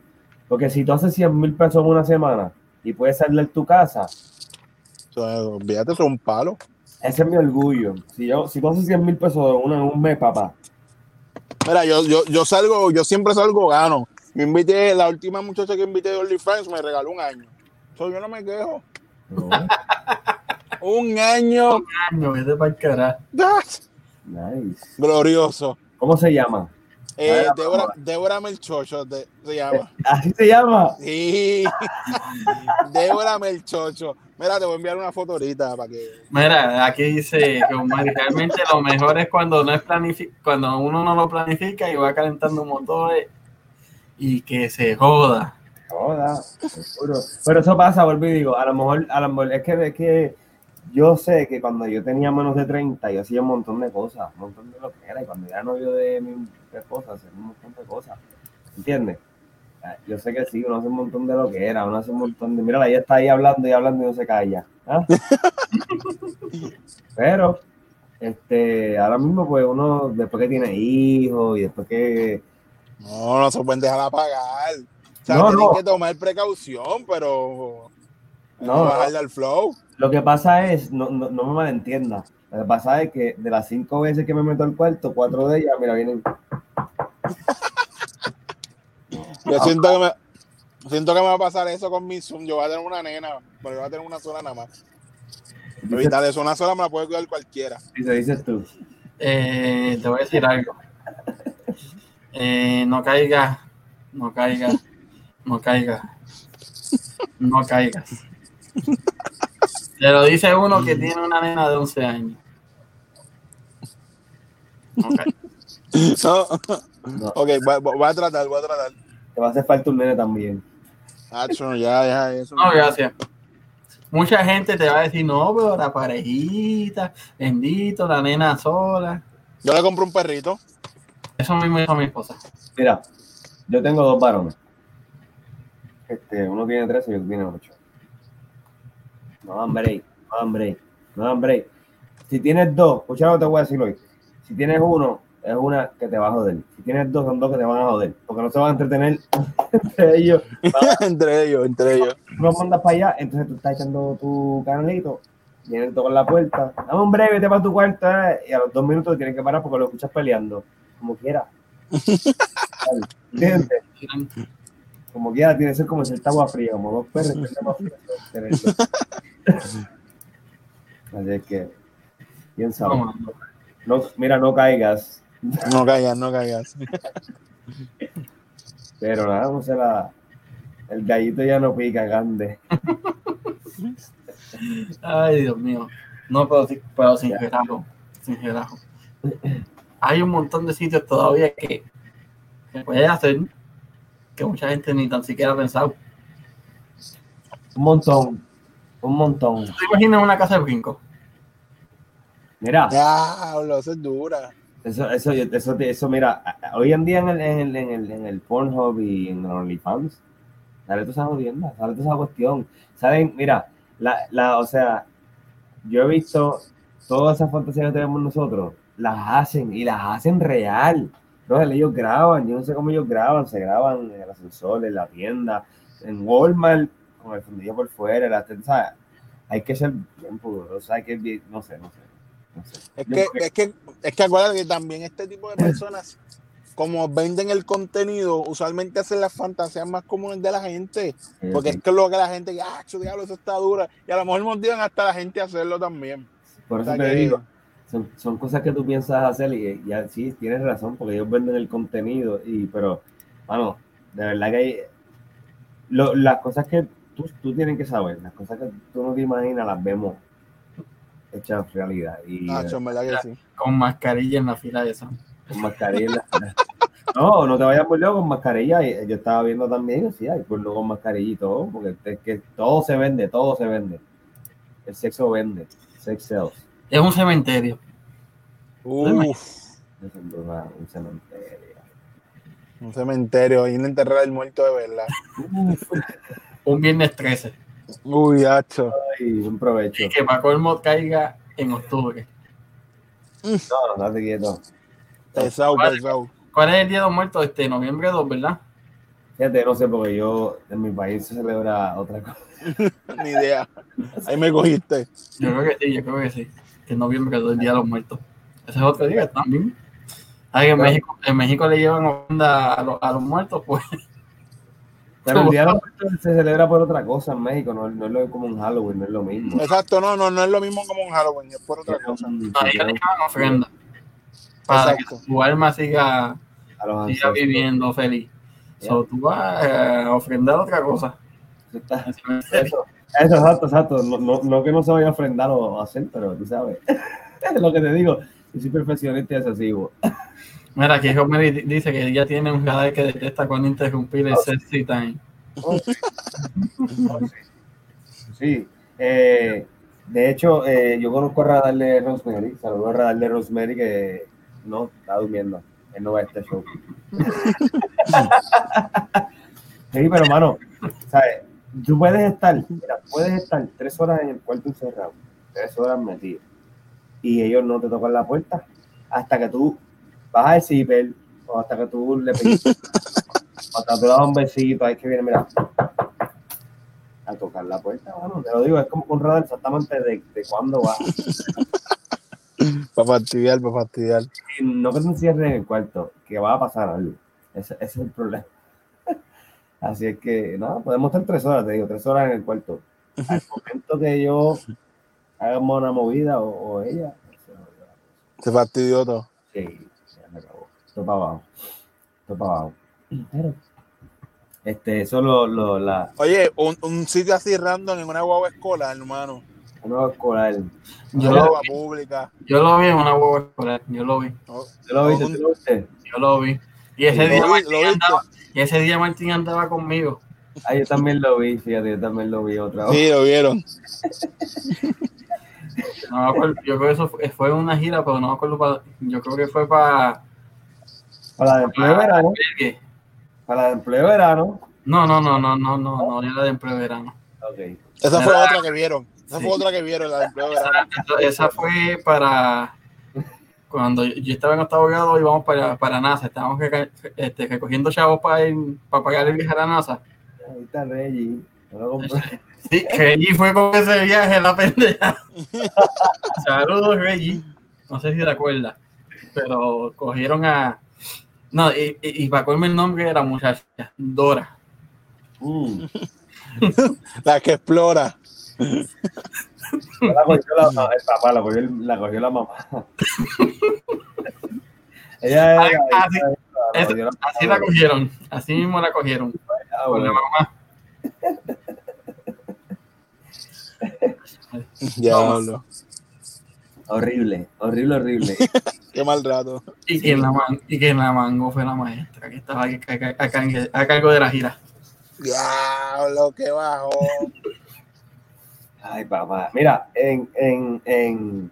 S3: Porque si tú haces 100 mil pesos en una semana y puedes salir de tu casa,
S2: O sea, olvídate, son un palo.
S3: ese es mi orgullo. Si, yo, si tú haces 100 mil pesos en un mes, papá,
S2: Mira, yo, yo, yo salgo, yo siempre salgo gano. Me invité, la última muchacha que invité de OnlyFans me regaló un año. So, yo no me quejo.
S3: ¿no? (laughs)
S2: Un año.
S1: Año, vete pa'l carajo.
S2: ¡ah!
S3: nice.
S2: Glorioso.
S3: ¿Cómo se llama?
S2: Eh, Débora. Débora Melchocho de- se llama.
S3: ¿Así se llama?
S2: Sí. (laughs) Débora Melchocho. Mira, te voy a enviar una foto ahorita para que.
S1: Mira, aquí dice que realmente lo mejor es cuando no es planifi- cuando uno no lo planifica y va calentando motores y que se joda.
S3: Joda, seguro. Pero eso pasa, vuelvo y digo, a lo mejor, a lo mejor es que, es que yo sé que cuando yo tenía menos de 30, yo hacía un montón de cosas, un montón de lo que era, y cuando era novio de mi esposa, hacía un montón de cosas, ¿entiendes? Yo sé que sí, uno hace un montón de lo que era, uno hace un montón de... Mira, ella está ahí hablando y hablando y no se calla. ¿ah? (laughs) Pero, este, ahora mismo, pues uno, después que tiene hijos y después que...
S2: No, no se pueden dejar apagar. O sea,
S3: No,
S2: tienen
S3: no.
S2: que tomar precaución, pero.
S3: No,
S2: bajarle al flow.
S3: Lo que pasa es, no, no, no me malentienda, lo que pasa es que de las cinco veces que me meto al cuarto, cuatro de ellas, mira, vienen...
S2: Yo siento que me. Siento que me va a pasar eso con mi Zoom. Yo voy a tener una nena, pero yo voy a tener una sola nada más. Evitar eso, una sola me la puede cuidar cualquiera.
S3: Dice, dices tú.
S1: Eh, te voy a decir algo. Eh, no caigas, no caigas, no caigas, no caigas. Te lo dice uno que tiene una nena de 11 años. No.
S2: No, Ok, voy, voy a tratar, voy a tratar.
S3: te va a hacer falta un nene también.
S2: Acho, ya, ya, eso.
S1: No, gracias. mucha gente te va a decir, no, pero la parejita, bendito, la nena sola.
S2: Yo le compro un perrito.
S1: Eso mismo hizo mi esposa.
S3: Mira, yo tengo dos varones. Este, uno tiene 13 y otro tiene 8. No dan break, no dan break, no dan break. Si tienes dos, escucha lo que te voy a decir hoy. Si tienes uno, es una que te va a joder. Si tienes dos, son dos que te van a joder. Porque no se van a entretener (laughs) (laughs) entre ellos.
S2: entre ellos, entre ellos.
S3: Tú los mandas para allá, entonces tú estás echando tu canalito, viene el tocar la puerta, dame un breve, vete para tu cuarta, eh, y a los dos minutos tienes que parar porque lo escuchas peleando. Como quiera. ¿Entiendes? (laughs) Como quiera, tiene que ser como si el agua fría, como dos perros que están fríos. (laughs) Así es que, quién sabe. No, mira, no caigas.
S2: No caigas, no caigas.
S3: Pero nada, no sé, la, el gallito ya no pica, grande.
S1: Ay, Dios mío. No, pero, sí- pero sin relajo. Sin relajo. Hay un montón de sitios todavía que se puede hacer que mucha gente ni tan siquiera ha pensado.
S3: Un montón, un montón.
S1: ¿Te imaginas una casa de brinco?
S3: Mira,
S2: Diablo, eso es dura.
S3: eso, eso, eso, eso, mira, hoy en día en el, en el, en el, en el Pornhub y en el OnlyFans, sale toda esa jodienda, sale toda esa cuestión. Saben, mira, la, la, o sea, yo he visto todas esas fantasías que tenemos nosotros, las hacen y las hacen real. No, ellos graban, yo no sé cómo ellos graban, se graban en el ascensor, en la tienda, en Walmart, con el fundillo por fuera, la, sea, hay que ser bien poderoso, hay que, no sé, no sé. No sé.
S2: Es que, es que, es que acuérdate que también este tipo de personas, como venden el contenido, usualmente hacen las fantasías más comunes de la gente. Porque es que lo que la gente, ah, diablo, eso está dura. Y a lo mejor motivan hasta la gente a hacerlo también.
S3: Por
S2: O
S3: eso
S2: sea
S3: te digo, son, son cosas que tú piensas hacer y ya sí, tienes razón, porque ellos venden el contenido, y pero, bueno, de verdad que hay, lo- las cosas que tú, tú tienes que saber, las cosas que tú no te imaginas, las vemos hechas realidad. Y
S2: Nacho,
S3: eh,
S2: en verdad que sí.
S1: Con mascarilla en la fila de esa.
S3: con mascarilla. (laughs) no, no te vayas por lejos con mascarilla. y Yo estaba viendo también, sí, hay por con mascarilla y todo, porque es que todo se vende, todo se vende. El sexo vende, sex sells.
S1: Es un cementerio.
S2: Uf,
S3: Es un cementerio.
S2: un cementerio, y a enterrar el muerto de verdad. (laughs)
S1: Un viernes 13.
S2: Uy, hacho.
S3: Ay, un provecho.
S1: Y que para colmo caiga en octubre.
S3: No, no, date quieto.
S2: Pesado, pesado.
S1: ¿Cuál es el Día de los Muertos? Este, noviembre 2, ¿verdad?
S3: Fíjate, no sé, porque yo en mi país se celebra otra cosa. (laughs)
S2: Ni idea. Ahí me cogiste.
S1: Yo creo que sí, yo creo que sí. Que en noviembre 2 el Día de los Muertos. Ese es otro día también. Ay, en,
S3: Claro.
S1: México, en México le llevan ofrenda a, los- a los muertos, pues. (laughs)
S3: Pero el Día de los Muertos se celebra por otra cosa en México, no, no es lo, como un Halloween, no es lo mismo.
S2: Exacto, no, no, no es lo mismo como un Halloween, es por otra cosa.
S1: Ahí le llevan ofrenda. Para
S2: Exacto.
S1: que tu alma siga, siga viviendo feliz.
S3: Ya.
S1: So, tú vas eh, a ofrendar otra cosa.
S3: Eso, está- eso, eso, exacto, exacto. No, no, no que no se vaya a ofrendar o hacer, pero tú sabes. (laughs) es lo que te digo. Yo soy perfeccionista y excesivo.
S1: Mira, aquí Rosemary di- dice que ella tiene un radar que detecta cuando interrumpir el sexy time.
S3: Sí. eh, de hecho, eh, yo conozco a Radar de Rosemary. Saludos a Radar de Rosemary que no está durmiendo. Él no va a este show. (laughs) sí, pero mano, ¿sabes? Tú puedes estar, mira, puedes estar tres horas en el cuarto encerrado, tres horas metido, y ellos no te tocan la puerta hasta que tú bajas el zipper o hasta que tú le pides, (laughs) o hasta que tú le das un besito, ahí que viene, mira, a tocar la puerta, bueno, te lo digo, es como con radar exactamente de, de cuándo va.
S2: Para fastidiar, para fastidiar.
S3: No que te encierren en el cuarto, que va a pasar algo. Ese, ese es el problema. Así es que, no, podemos estar tres horas, te digo, tres horas en el cuarto. Al momento que yo hagamos una movida o, o ella, se
S2: fastidió todo.
S3: sí, ya se acabó. Esto para abajo. Esto para abajo. Pero, este, eso lo, lo, la,
S2: Oye, un, un sitio así random en una guagua escolar, hermano.
S3: la nueva escolar.
S1: Yo
S2: Una
S1: lo,
S2: guagua pública.
S1: yo lo vi en una huevo escolar. Yo lo vi.
S3: ¿Tú lo?
S2: Un-
S3: ¿Tú lo viste?
S1: Yo lo vi. Y ese,
S2: Lo
S1: día,
S2: vi-
S1: Martín
S2: lo
S1: andaba, y ese día Martín andaba conmigo.
S3: Ah, yo también lo vi, fíjate, yo también lo vi otra vez.
S2: Sí, lo vieron.
S1: No me acuerdo, yo creo que eso fue, fue una gira, pero no me acuerdo para. Yo creo que fue para.
S3: Para la de empleo de verano.
S1: ¿qué?
S3: Para la de empleo de verano.
S1: No, no, no, no, no, no, no era de empleo de verano.
S3: Ok.
S2: Esa fue otra que vieron. Esa
S1: Sí.
S2: fue otra que vieron, la de empleo de verano.
S1: Esa, esa fue para. Cuando yo estaba en octavo grado íbamos para, para NASA, estábamos este, recogiendo chavos para, ir- para pagar el viaje a la NASA.
S3: Ahí está Reggie. No. (laughs)
S1: Sí, Reggie fue con ese viaje, la pendeja. (laughs) Saludos, Reggie. No sé si te acuerdas, pero cogieron a. No, y, y, y para colme el nombre de la muchacha, Dora.
S3: Mm. (laughs)
S2: La que explora.
S3: La cogió la, no, el papá, la cogió, el- la cogió la mamá. (laughs) Ella era.
S1: sí.
S3: ella- la
S1: Es-
S3: cogió la
S1: Así
S3: mamá.
S1: la cogieron, así mismo la cogieron.
S3: Ah,
S1: Con la mamá. (laughs)
S2: Diablo.
S3: Horrible, horrible, horrible. (laughs)
S2: Qué mal rato.
S1: Y que, la man- y que la mango fue la maestra que estaba aquí a, a- a cargo- a cargo de la gira.
S2: Diablo, qué bajo.
S3: Ay, papá. Mira, en, en, en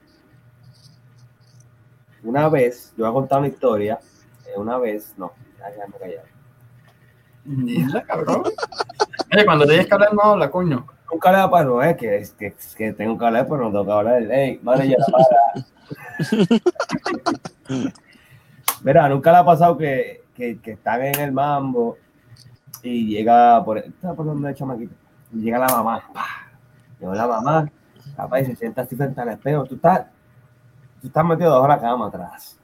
S3: una vez, yo voy a contar una historia. eh, Una vez, no, ya, me callé.
S1: Mierda, cabrón. (laughs) Oye, cuando tienes que hablar, no habla, coño.
S3: Nunca le para no es que, que, que tengo que hablar, pero no tengo que hablar. Ey, para. (laughs) Mira, nunca le ha pasado que, que, que están en el mambo y llega por. ¿Está por donde el chamaquito? Y llega la mamá. ¡pah! Llegó la mamá, papá, y se sienta así frente al espejo. Tú estás, tú estás metido debajo de la cama atrás.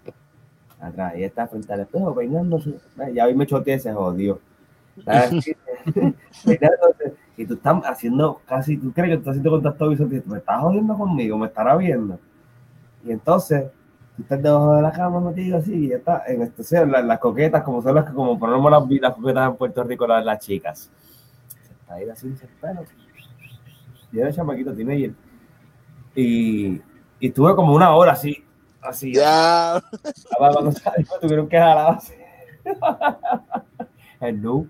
S3: Atrás, y está frente al espejo peinándose. Ya hoy me choteé ese jodido. Está así, (laughs) (laughs) peinándose, y tú estás haciendo casi, tú crees que estás haciendo contacto visual, tú me estás jodiendo conmigo, me estará viendo. Y entonces, tú estás debajo de la cama metido así, y ya está, en este, o sea, las, las coquetas, como son las que, como ponemos las, las coquetas en Puerto Rico, las, las chicas. Se está ahí así, se espera. Y el chamaquito tiene y, y, estuve como una hora así, así.
S2: Ya.
S3: Cuando salió, tuvieron que jalar así. El no.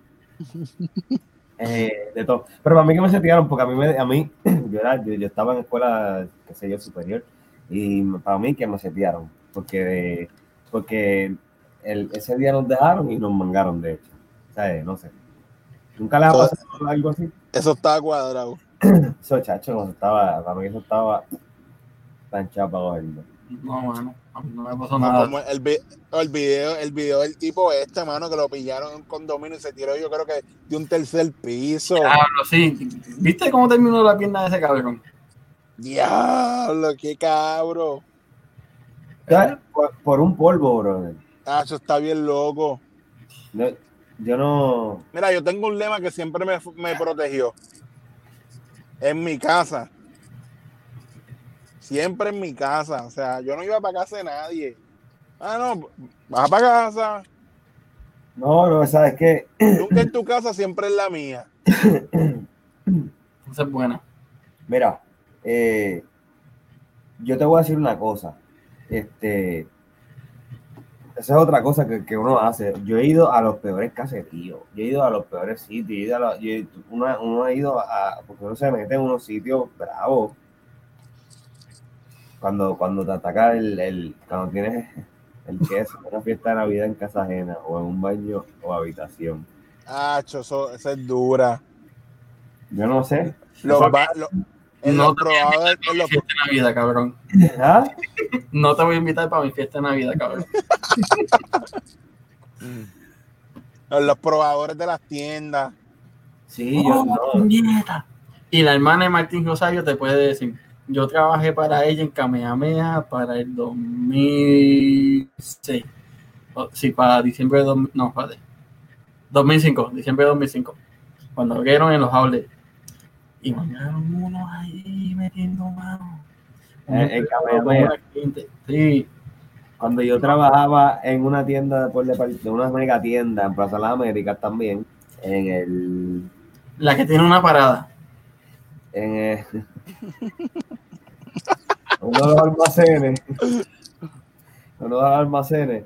S3: Eh, de todo. Pero para mí que me setearon, porque a mí, me, a mí (clears throat) yo, era, yo, yo estaba en escuela, qué sé yo, superior, y para mí que me setearon, porque, porque el, ese día nos dejaron y nos mangaron, de hecho. ¿Sabes? No sé. ¿Nunca les ha pasado algo así?
S2: Eso estaba cuadrado. (clears throat)
S3: Eso, chacho, cuando estaba, para mí eso estaba para cogerlo.
S1: No, mano, a mí no me pasó
S2: No,
S1: nada.
S2: como el, vi- el video, el video del tipo este, mano, que lo pillaron en un condominio y se tiró, yo creo que de un tercer piso.
S1: Diablo, sí. ¿Viste cómo terminó la pierna de ese cabrón?
S2: Diablo, qué cabro.
S3: Por, por un polvo, brother.
S2: Ah, eso está bien loco.
S3: No, yo no.
S2: Mira, yo tengo un lema que siempre me, me protegió. En mi casa. Siempre en mi casa. O sea, yo no iba para casa de nadie. Ah, no, vas para casa.
S3: No, no, sabes que
S2: Nunca en tu casa, siempre en la mía.
S1: Esa es buena.
S3: Mira, eh, yo te voy a decir una cosa. Este, esa es otra cosa que, que uno hace. Yo he ido a los peores caseríos, yo he ido a los peores sitios, he ido a yo uno, uno ha ido a, porque uno se mete en unos sitios bravos. Cuando, cuando te ataca el, el cuando tienes el queso, una fiesta de Navidad en casa ajena, o en un baño o habitación.
S2: Ah, eso, esa es dura.
S3: Yo no sé.
S2: Los
S3: Eso-
S2: ba-
S1: No
S2: los
S1: te voy a invitar para mi fiesta de Navidad, cabrón.
S3: ¿Ah?
S1: No te voy a invitar para mi fiesta de Navidad, cabrón. (laughs)
S2: los probadores de las tiendas.
S3: Sí, yo
S1: Oh,
S3: no.
S1: puñeta. Y la hermana de Martín Rosario te puede decir, yo trabajé para ella en Kamehameha para el 2006. O- sí, para diciembre de 2000, no, para 2005, diciembre de 2005. Cuando abrieron en los outlets. Y mandaron unos ahí metiendo mano.
S3: Eh, en Kamehameha.
S1: Sí,
S3: Cuando yo trabajaba en una tienda de, de, de una mega tienda en Plaza Las Américas también, en el,
S1: la que tiene una parada.
S3: en el- (laughs) uno de los almacenes, uno de los almacenes,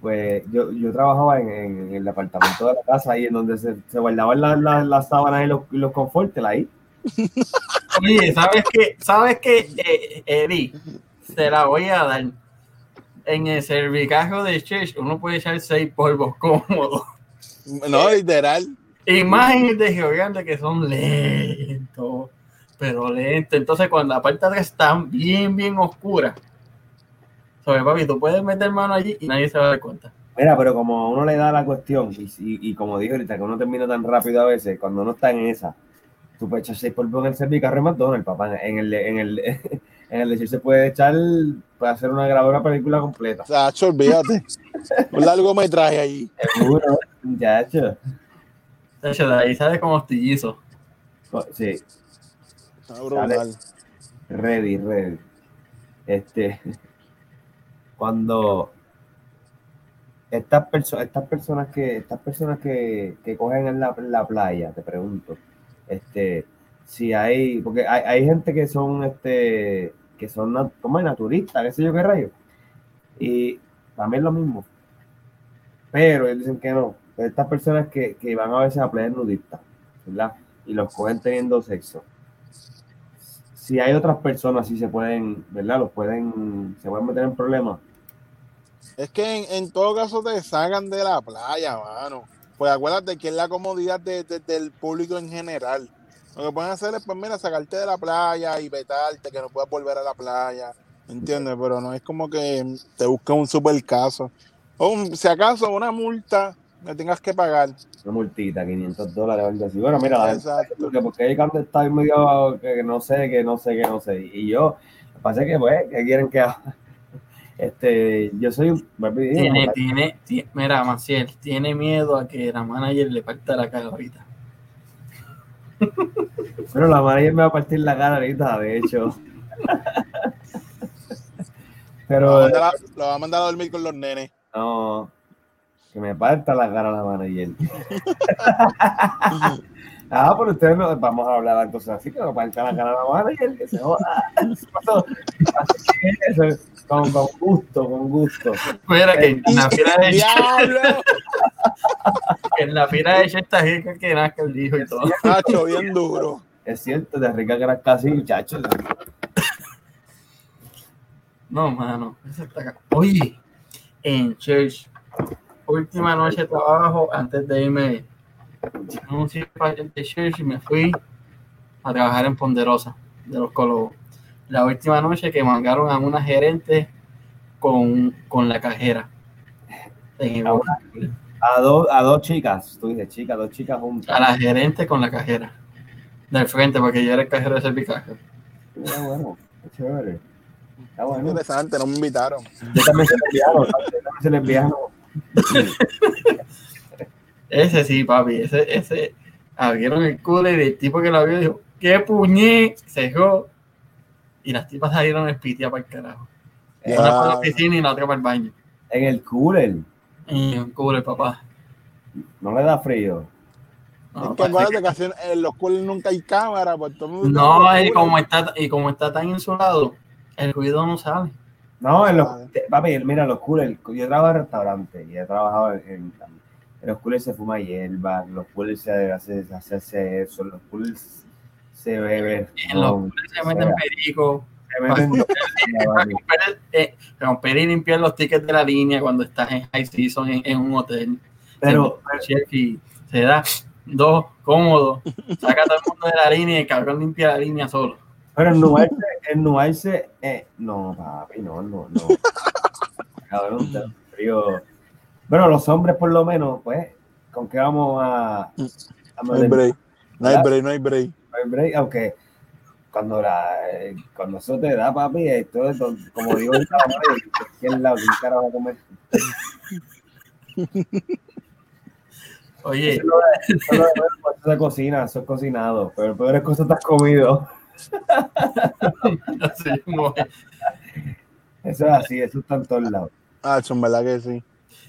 S3: pues yo, yo trabajaba en, en el apartamento de la casa ahí en donde se, se guardaban las las- las sábanas y los, y los confortes ahí.
S1: Oye, ¿sabes qué? ¿Sabes qué, eh, Eddie? Te la voy a dar. En el cervicajo de Church uno puede echar seis polvos cómodos.
S2: No, literal.
S1: Imágenes de Geogante que son lentos, pero lentos. Entonces, cuando la parte de atrás están bien, bien oscuras, sobre papi, tú puedes meter mano allí y nadie se va a dar cuenta.
S3: Mira, pero como a uno le da la cuestión, y, y, y como dije ahorita, que uno termina tan rápido a veces, cuando uno está en esa, tú puedes echar seis polvos en el cervicarro y McDonald's, papá. En el, en el, (laughs) en el de Church se puede echar para hacer una grabadora película completa.
S2: Sacho, olvídate. Un largometraje ahí.
S3: Seguro, muchacho.
S1: De hecho, de ahí sale como hostillizo.
S3: Sí,
S2: Está brutal.
S3: ready, ready. Este, (laughs) cuando estas personas, estas personas que, estas personas que, que cogen en la, en la playa, te pregunto, este, si hay, porque hay, hay gente que son, este, que son, nat- ¿cómo es? Naturistas, qué sé yo qué rayo. Y es lo mismo. Pero ellos dicen que no. Estas personas que, que van a veces a playas nudistas, ¿verdad? Y los cogen teniendo sexo. Si hay otras personas, si se pueden, ¿verdad? Los pueden, se pueden meter en problemas.
S2: Es que en, en todo caso te sacan de la playa, mano. Pues acuérdate que es la comodidad de- de- del público en general. Lo que pueden hacer es, pues mira, sacarte de la playa y vetarte, que no puedas volver a la playa. ¿Entiendes? Pero no es como que te busca un super caso. O un- si acaso una multa que tengas que pagar.
S3: Una multita, 500 dólares o algo así. Bueno, mira, la gente
S2: Exacto.
S3: porque, porque hay cuando está medio que no sé, que no sé, que no sé. Y yo, lo que pasa es que, pues, que quieren que haga? Este, yo soy un.
S1: Tiene, tiene, ti- mira, Maciel, tiene miedo a que la manager le parta la cara ahorita. (laughs)
S3: Pero la manager me va a partir la cara ahorita, de hecho. (laughs)
S2: Lo va, a
S3: Pero
S2: a, lo va a mandar a dormir con los nenes.
S3: no, que me parta la cara la manager. (laughs) ah, pero ustedes no, vamos a hablar de cosas así, que me parta la cara la manager, que se joda. Eso, con, con gusto, con gusto.
S1: Mira, que (laughs) en la fila de
S2: ¡Diablo!
S1: en la fila de esta gente que nazca el hijo y todo.
S2: Nacho, bien duro.
S3: Es cierto, de rica que eras casi, muchachos.
S1: No, mano. Oye, en Church, última noche de trabajo antes de irme a un sitio de Church y me fui a trabajar en Ponderosa de los Colobos. La última noche que mangaron a una gerente con, con la cajera. En el-
S3: A A dos, a dos chicas, tú dices chicas, dos chicas juntas.
S1: a la gerente con la cajera. Del frente, porque yo era el cajero de servicaje.
S3: Está bueno, qué chévere. Está bueno.
S2: Interesante, no me invitaron.
S3: Yo también lesbiano, ¿sabes? yo también soy lesbiano.
S1: Ese sí, papi, ese, ese. Abrieron el cooler y el tipo que lo abrió dijo, ¡qué puñé! Se dejó. Y las tipas salieron espitias para el carajo. Una para la
S2: Ah.
S1: piscina y la otra para el baño.
S3: En el cooler,
S1: Y el cooler, papá.
S3: no le da frío.
S1: No,
S2: es que acuérdate en los coolers nunca hay cámara, pues todo el mundo
S1: No,
S2: en
S1: y como está, y como está tan insulado, el ruido no sale.
S3: No, en los,
S2: Vale.
S3: te- papi, mira, los coolers, yo trabajo en restaurantes y he trabajado en, en- en los coolers se fuma hierba, en los coolers se hace, se hace eso, en los coolers se bebe.
S1: En los se meten perico.
S3: se meten.
S1: Romper, (laughs) eh, romper y limpiar los tickets de la línea cuando estás en high season en, en un hotel.
S3: Pero,
S1: y se da dos cómodos, saca a todo el mundo de la línea y el cabrón limpia la línea solo.
S3: pero ennuarse, ennuarse, eh, no, papi, no, no, no. Cabrón, te frío. Bueno, los hombres por lo menos, pues, ¿con qué vamos a, a
S2: No hay break. No hay break, no hay break.
S3: Break, aunque cuando la eh, cuando eso te da papi esto es don- como digo el ¿quién lado quién carajo va a comer
S1: Oye,
S3: eso, no es- eso no es- eso se cocina eso es cocinado pero peor (laughs) es cosas te has comido eso es así eso está en todos lados.
S2: Ah, en verdad que sí.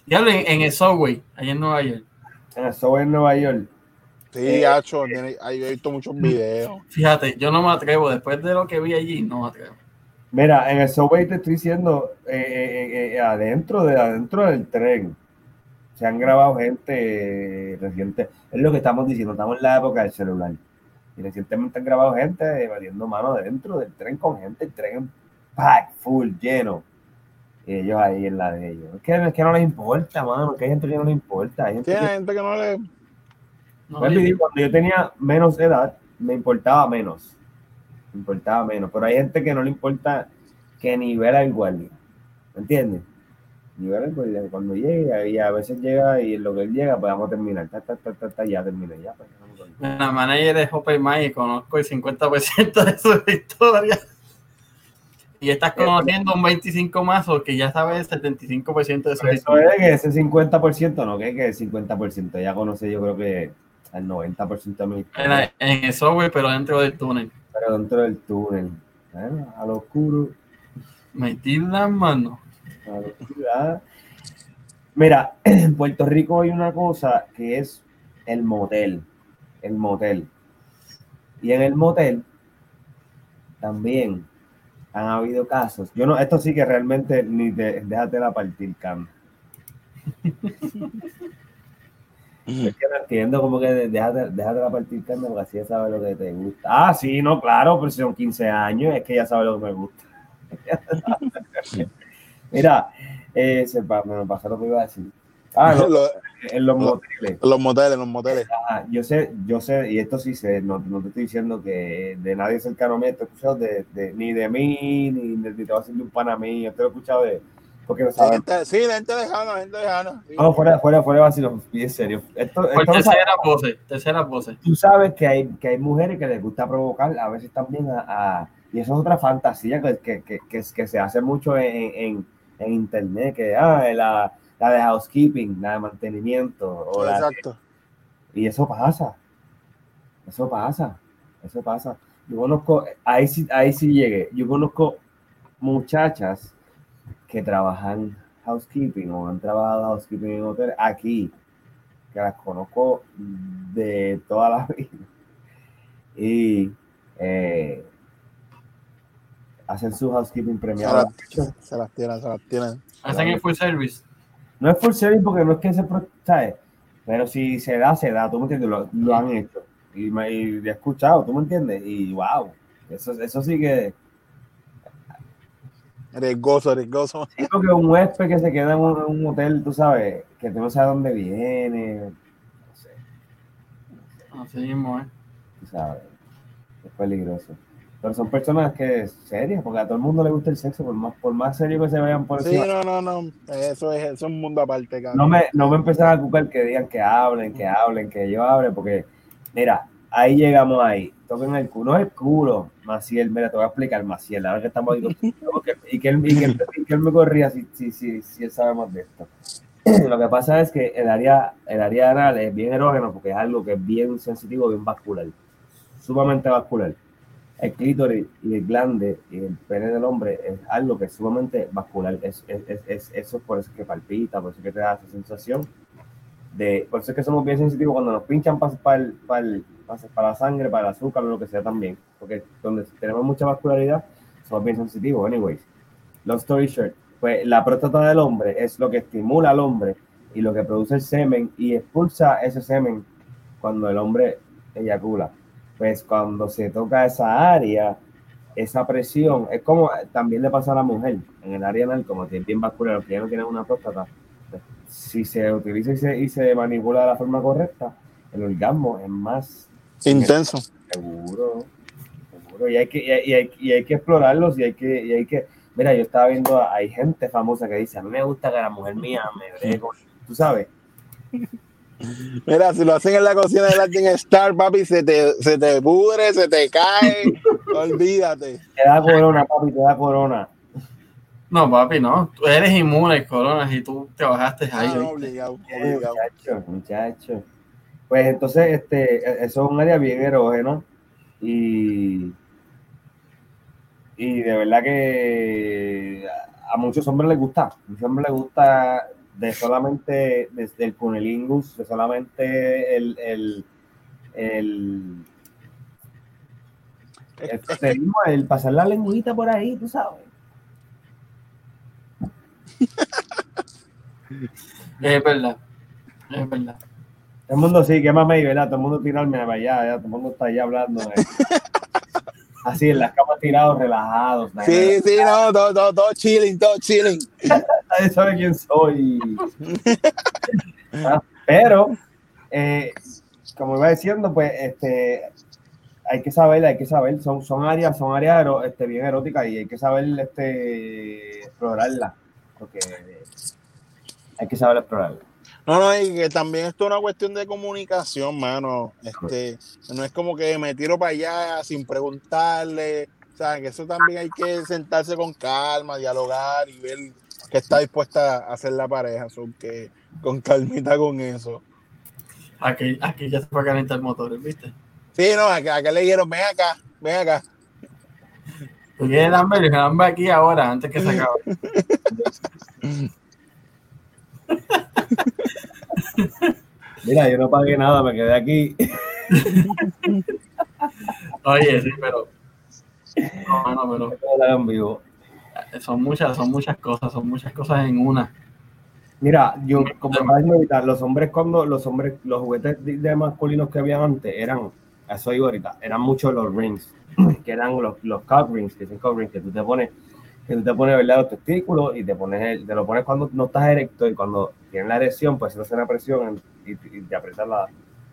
S1: Diablo, en, en el subway, allá en Nueva York.
S3: en el subway en Nueva York
S2: Sí,
S3: Eh,
S2: Hacho, tiene- ahí he visto muchos videos.
S1: Fíjate, yo no me atrevo, después de lo que vi allí, no me atrevo.
S3: Mira, en el subway te estoy diciendo, eh, eh, eh, adentro, de, adentro del tren, se han grabado gente reciente. Es lo que estamos diciendo, estamos en la época del celular. Y recientemente han grabado gente batiendo mano dentro del tren con gente, el tren pack, full, lleno. Y ellos ahí en la de ellos. Es que, es que no les importa, mano, que hay gente que no les importa. Hay gente
S2: Sí, hay
S3: que-
S2: gente que no le.
S1: No,
S3: digo, cuando yo tenía menos edad, me importaba menos. Me importaba menos. Pero hay gente que no le importa que ni ver al guardia. ¿Me entiendes? Ni ver al guardia. Cuando llegue, y a veces llega y en lo que él llega, pues vamos a terminar. Ta, ta, ta, ta, ta, ya terminé. Ya, pues, no.
S1: La manager es Mind y conozco el 50% de su (laughs) historia. Y estás conociendo un 25 más o que ya sabes el 75% de su
S3: eso
S1: historia.
S3: es que ese 50%, no que, que el 50%. Ya conoce, yo creo que el 90% de mi
S1: En,
S3: historia.
S1: la- en el software, pero dentro del túnel.
S3: Pero dentro del túnel. A lo oscuro.
S1: Metir las manos.
S3: A lo oscuro, ah. Mira, (clears throat) en Puerto Rico hay una cosa que es el motel. El motel. Y en el motel también han habido casos. Yo no, esto sí que realmente ni te, déjate la partir, Cam. (laughs) Es que no entiendo como que déjate, déjate la partir, Cam, porque así ya sabe lo que te gusta. Ah, sí, no, claro, pero si son 15 años, es que ya sabe lo que me gusta. (laughs) Mira, eh, se me pasó lo que iba a decir. Ah, no, (laughs)
S2: Los,
S3: en los
S2: lo-
S3: moteles.
S2: los moteles, los moteles.
S3: Ah, yo sé, yo sé, y esto sí sé, no, no te estoy diciendo que de nadie cercano a mí, esto he escuchado de, de- ni de mí, ni de, ni te va a decir de un pana mío, esto lo he escuchado de, porque no
S2: Sí,
S3: saben.
S2: gente, sí, de gente lejana, gente lejana. sí.
S3: No, fuera, fuera, fuera, vacilo, y en serio. Esto,
S1: Por
S3: esto no sabe-
S1: tercera pose, tercera pose.
S3: tú sabes que hay, que hay mujeres que les gusta provocar a veces también a, a- y eso es otra fantasía que, que, que, que, que se hace mucho en, en, en internet, que ah, la, la de housekeeping, la de mantenimiento, o la de-
S2: Exacto.
S3: y eso pasa, eso pasa, eso pasa. Yo conozco, ahí sí, ahí sí llegué, yo conozco muchachas que trabajan housekeeping o han trabajado housekeeping en hoteles aquí, que las conozco de toda la (laughs) vida. Y eh, hacen su housekeeping
S2: Se
S3: premiado.
S2: las, se las tienen, se las tienen.
S1: Hacen el full service.
S3: No es full service porque no es que se ¿sabes? Pero si se da, se da, tú me entiendes, lo, lo han hecho. Y me y he escuchado, tú me entiendes, y wow, eso, eso sí que
S2: Riesgoso, riesgoso.
S3: Creo que un huésped que se queda en un, hotel, tú sabes, que tú no sabes dónde viene, no sé,
S1: Así mismo, ¿eh?
S3: tú sabes, es peligroso. Pero son personas que serias, porque a todo el mundo le gusta el sexo, por más, por más serio que se vayan por
S2: Sí,
S3: encima.
S2: no, no, no. Eso es, eso es un mundo aparte, cabrón.
S3: No me, no me empiezan a cucar que digan que hablen, que hablen, que yo hable, porque, mira, ahí llegamos ahí. Toquen el culo, no el culo, Maciel, mira, te voy a explicar, Maciel, ahora que estamos ahí, y, que él, y, que, él- y que él me corría si, si, si, si él sabe más de esto. (clears throat) Lo que pasa es que el área, el área anal es bien erógeno porque es algo que es bien sensitivo, bien vascular, sumamente vascular. El clítoris y el glande y el pene del hombre es algo que es sumamente vascular. Es, es, es, es- eso es por eso que palpita, por eso que te da esa sensación. De, por eso es que somos bien sensitivos cuando nos pinchan para, para, para, para la sangre, para el azúcar lo que sea también. Porque donde tenemos mucha vascularidad, somos bien sensitivos. Anyways, long story short, pues la próstata del hombre es lo que estimula al hombre y lo que produce el semen y expulsa ese semen cuando el hombre eyacula. Pues cuando se toca esa área, esa presión, es como también le pasa a la mujer en el área anal, como tiene bien vascular, aunque ya no tiene una próstata, pues, si se utiliza y se, y se manipula de la forma correcta, el orgasmo es más
S2: Intenso.
S3: Seguro, seguro. Y hay que, y hay, y hay- y hay que explorarlos y hay que, y hay que. Mira, yo estaba viendo, hay gente famosa que dice, a mí me gusta que la mujer mía me bregue con-". Tú sabes, (laughs)
S2: Mira, si lo hacen en la cocina de Latin Star, papi, se te, se te pudre, se te cae. (laughs) Olvídate.
S3: te da corona, papi, te da corona.
S1: No, papi, no. Tú eres inmune al corona y tú trabajaste ahí.
S2: Ah, no, obligado,
S3: Eh,
S2: obligado.
S3: muchacho, muchacho. Pues entonces, este, e- eso es un área bien erógeno y, y de verdad que a muchos hombres les gusta, a muchos hombres les gusta de solamente desde el cunilingus, de solamente el, el, el El, (laughs) el pasar la lengüita por ahí, tú sabes.
S1: Es verdad. Es verdad.
S3: Todo el mundo sí, que más me ¿verdad? Todo el mundo tirarme para allá, ya, todo el mundo está allá hablando. eh. (laughs) Así, en las camas tirados, relajados.
S2: Sí, sí, no, todo, todo, todo chilling, todo chilling. (laughs)
S3: nadie sabe quién soy. (laughs) Ah, Pero, eh, como iba diciendo, pues, este, hay que saber, hay que saber, son, son áreas, son áreas este, bien eróticas y hay que saber este, explorarlas, porque hay que saber explorarlas.
S2: No, no, y que también esto es una cuestión de comunicación, mano. Este, no es como que me tiro para allá sin preguntarle. O sea, que eso también hay que sentarse con calma, dialogar y ver qué está dispuesta a hacer la pareja. So, que con calmita con eso.
S1: Aquí, aquí ya se fue a calentar el motor, ¿viste?
S2: Sí, no, acá, acá le dijeron, ven acá, ven acá.
S1: Tú quieres hambre, hambre aquí ahora, antes que se acabe. (laughs)
S3: Mira, yo no pagué nada, me quedé aquí.
S1: Oye, sí, pero. No, no, pero
S3: en vivo.
S1: son muchas, son muchas cosas, son muchas cosas en una.
S3: Mira, yo como estaba diciendo ahorita, los hombres cuando los hombres, los juguetes de, de masculinos que habían antes eran, eso iba ahorita, eran muchos los rings, (clears throat) que eran los, los cock rings, que son cock rings, que tú te pones, que tú te pones ¿verdad? los testículos y te pones el, te lo pones cuando no estás erecto y cuando tienes la erección, pues se hace una presión y, y te aprietas la,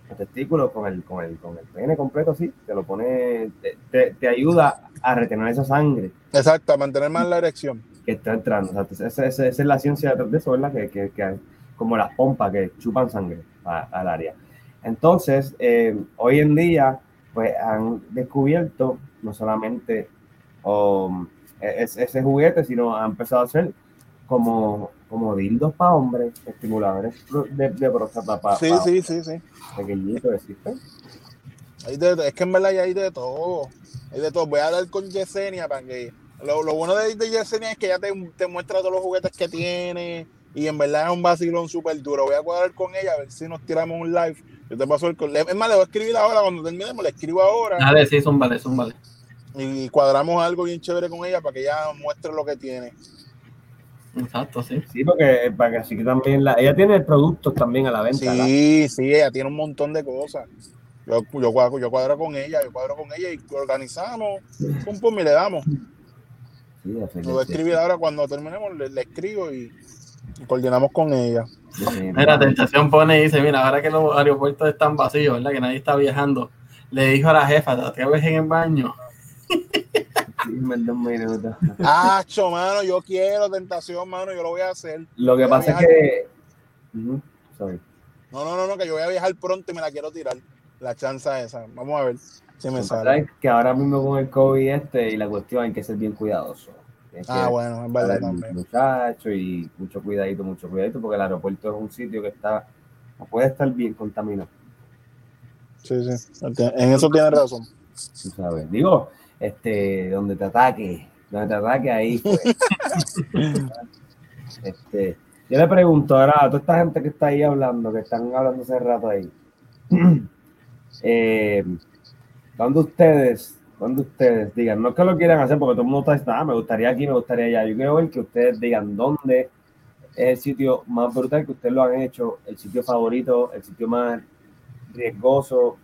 S3: los testículos con el, con el, con el pene completo así, te lo pone, te, te, te ayuda a retener esa sangre
S2: Exacto, a mantener más la erección.
S3: que está entrando. O sea, esa, esa- esa es la ciencia de eso, ¿verdad? Que, que, que como las pompas que chupan sangre al área. Entonces, eh, hoy en día, pues han descubierto no solamente um, es- ese juguete, sino han empezado a hacer como, como dildos para hombres, estimuladores de, de próstata para
S2: Sí, sí, sí, sí.
S3: pequeñitos, existen.
S2: Hay de- es que en verdad ya hay de todo. Hay de todo. Voy a hablar con Yesenia para que. Lo, lo bueno de, de Yesenia es que ya te, te muestra todos los juguetes que tiene. Y en verdad es un vacilón súper duro. Voy a cuadrar con ella a ver si nos tiramos un live. Yo te paso el. Es más, le voy a escribir ahora cuando terminemos. Le escribo ahora.
S1: Dale, sí, son vale, son vale.
S2: Y cuadramos algo bien chévere con ella para que ella muestre lo que tiene.
S1: Exacto, sí.
S3: Sí, porque para que así que también la, ella tiene productos también a la venta.
S2: Sí, sí, ella tiene un montón de cosas. Yo, yo, cuadro, yo cuadro con ella, yo cuadro con ella y organizamos. Pum, pum, y le damos.
S3: Sí,
S2: Lo voy a escribir ahora cuando terminemos, le, le escribo y, y coordinamos con ella.
S1: Mira, Tentación pone y dice, mira, ahora que los aeropuertos están vacíos, ¿verdad? Que nadie está viajando. Le dijo a la jefa, ¿te atreves en el baño? (laughs)
S3: Sí, me da un minuto.
S2: Ah, mano, yo quiero tentación, mano, yo lo voy a hacer.
S3: Lo que pasa es que. Sorry.
S2: No, no, no, no, que yo voy a viajar pronto y me la quiero tirar. La chanza esa. Vamos a ver si me sale.
S3: que ahora mismo con el COVID este y la cuestión hay que ser bien cuidadoso.
S2: Ah, bueno, es verdad también.
S3: Muchacho y mucho cuidadito, mucho cuidadito, porque el aeropuerto es un sitio que está, no puede estar bien contaminado,
S2: Sí, sí. En eso tienes razón.
S3: sabes. Digo, este, donde te ataque, donde te ataque ahí, pues. (laughs) este, yo le pregunto ahora a toda esta gente que está ahí hablando, que están hablando hace rato ahí, (clears throat) eh, cuando ustedes, cuando ustedes digan, no es que lo quieran hacer porque todo el mundo está ah, me gustaría aquí, me gustaría allá. Yo quiero ver que ustedes digan dónde es el sitio más brutal que ustedes lo han hecho, el sitio favorito, el sitio más riesgoso,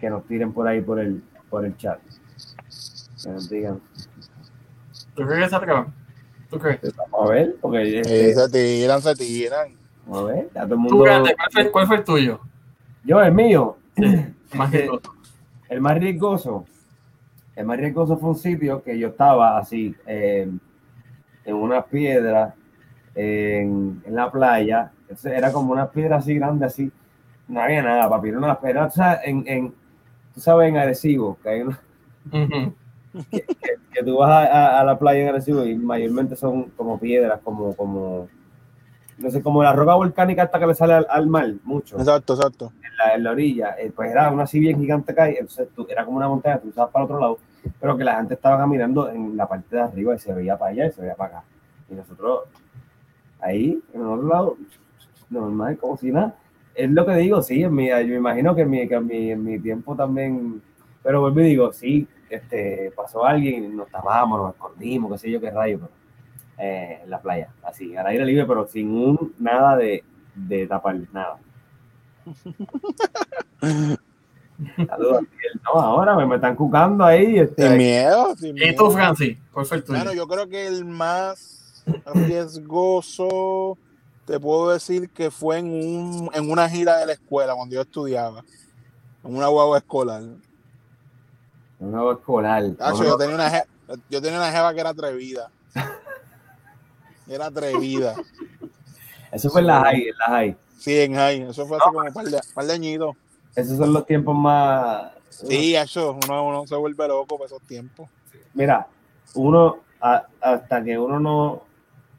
S3: que nos tiren por ahí por el, por el chat. Que nos digan,
S1: ¿Tú crees que salga? ¿Tú crees?
S3: vamos a ver, porque este,
S2: se tiran, se tiran.
S3: vamos a ver, ya todo el
S1: ¿Tú,
S3: mundo.
S1: Grande, ¿cuál fue, cuál fue el tuyo?
S3: Yo, el mío,
S1: Más que todo. (laughs)
S3: El más riesgoso, el más riesgoso fue un sitio que yo estaba así, eh, en una piedra, en, en la playa. Era como una piedra así grande, así. No había nada, papi. Era una piedra, o sea, en, en, tú sabes, en Arecibo, que hay una,
S1: Ujú.
S3: que, que tú vas a, a- a la playa en Arecibo y mayormente son como piedras, como, como, no sé, como la roca volcánica hasta que le sale al, al mar, mucho
S2: Exacto, exacto.
S3: en la, en la orilla, eh, pues era una así bien gigante acá, y entonces tú- era como una montaña, tú usabas para el otro lado, pero que la gente estaba caminando en la parte de arriba y se veía para allá y se veía para acá. Y nosotros ahí, en el otro lado, normal, como si nada. Es lo que digo, sí, en mi, yo me imagino que en mi, que en mi, en mi tiempo también Pero vuelvo y digo, sí, este, pasó alguien, nos tapamos, nos escondimos, qué sé yo qué rayo, pero, eh, en la playa, así, al aire libre, pero sin un nada de, de tapar, nada. (laughs) Saludos, no, ahora me, me están cucando ahí. Este,
S2: Sin miedo, sin
S1: ¿Y
S2: miedo.
S1: tú, Francis? ¿Cuál fue el tuyo?
S2: Bueno, yo creo que el más riesgoso, te puedo decir que fue en, un, en una gira de la escuela cuando yo estudiaba, en una guagua escolar.
S3: un nuevo escolar. No,
S2: yo,
S3: no,
S2: tenía una yo tenía una jeva que era atrevida. Era atrevida.
S3: Eso fue en la high, en la high.
S2: Sí, en high. Eso fue hace como un par de, par de añitos.
S3: Esos son los tiempos más.
S2: Sí, eso, uno, uno se vuelve loco por esos tiempos.
S3: Mira, uno, a- hasta que uno no,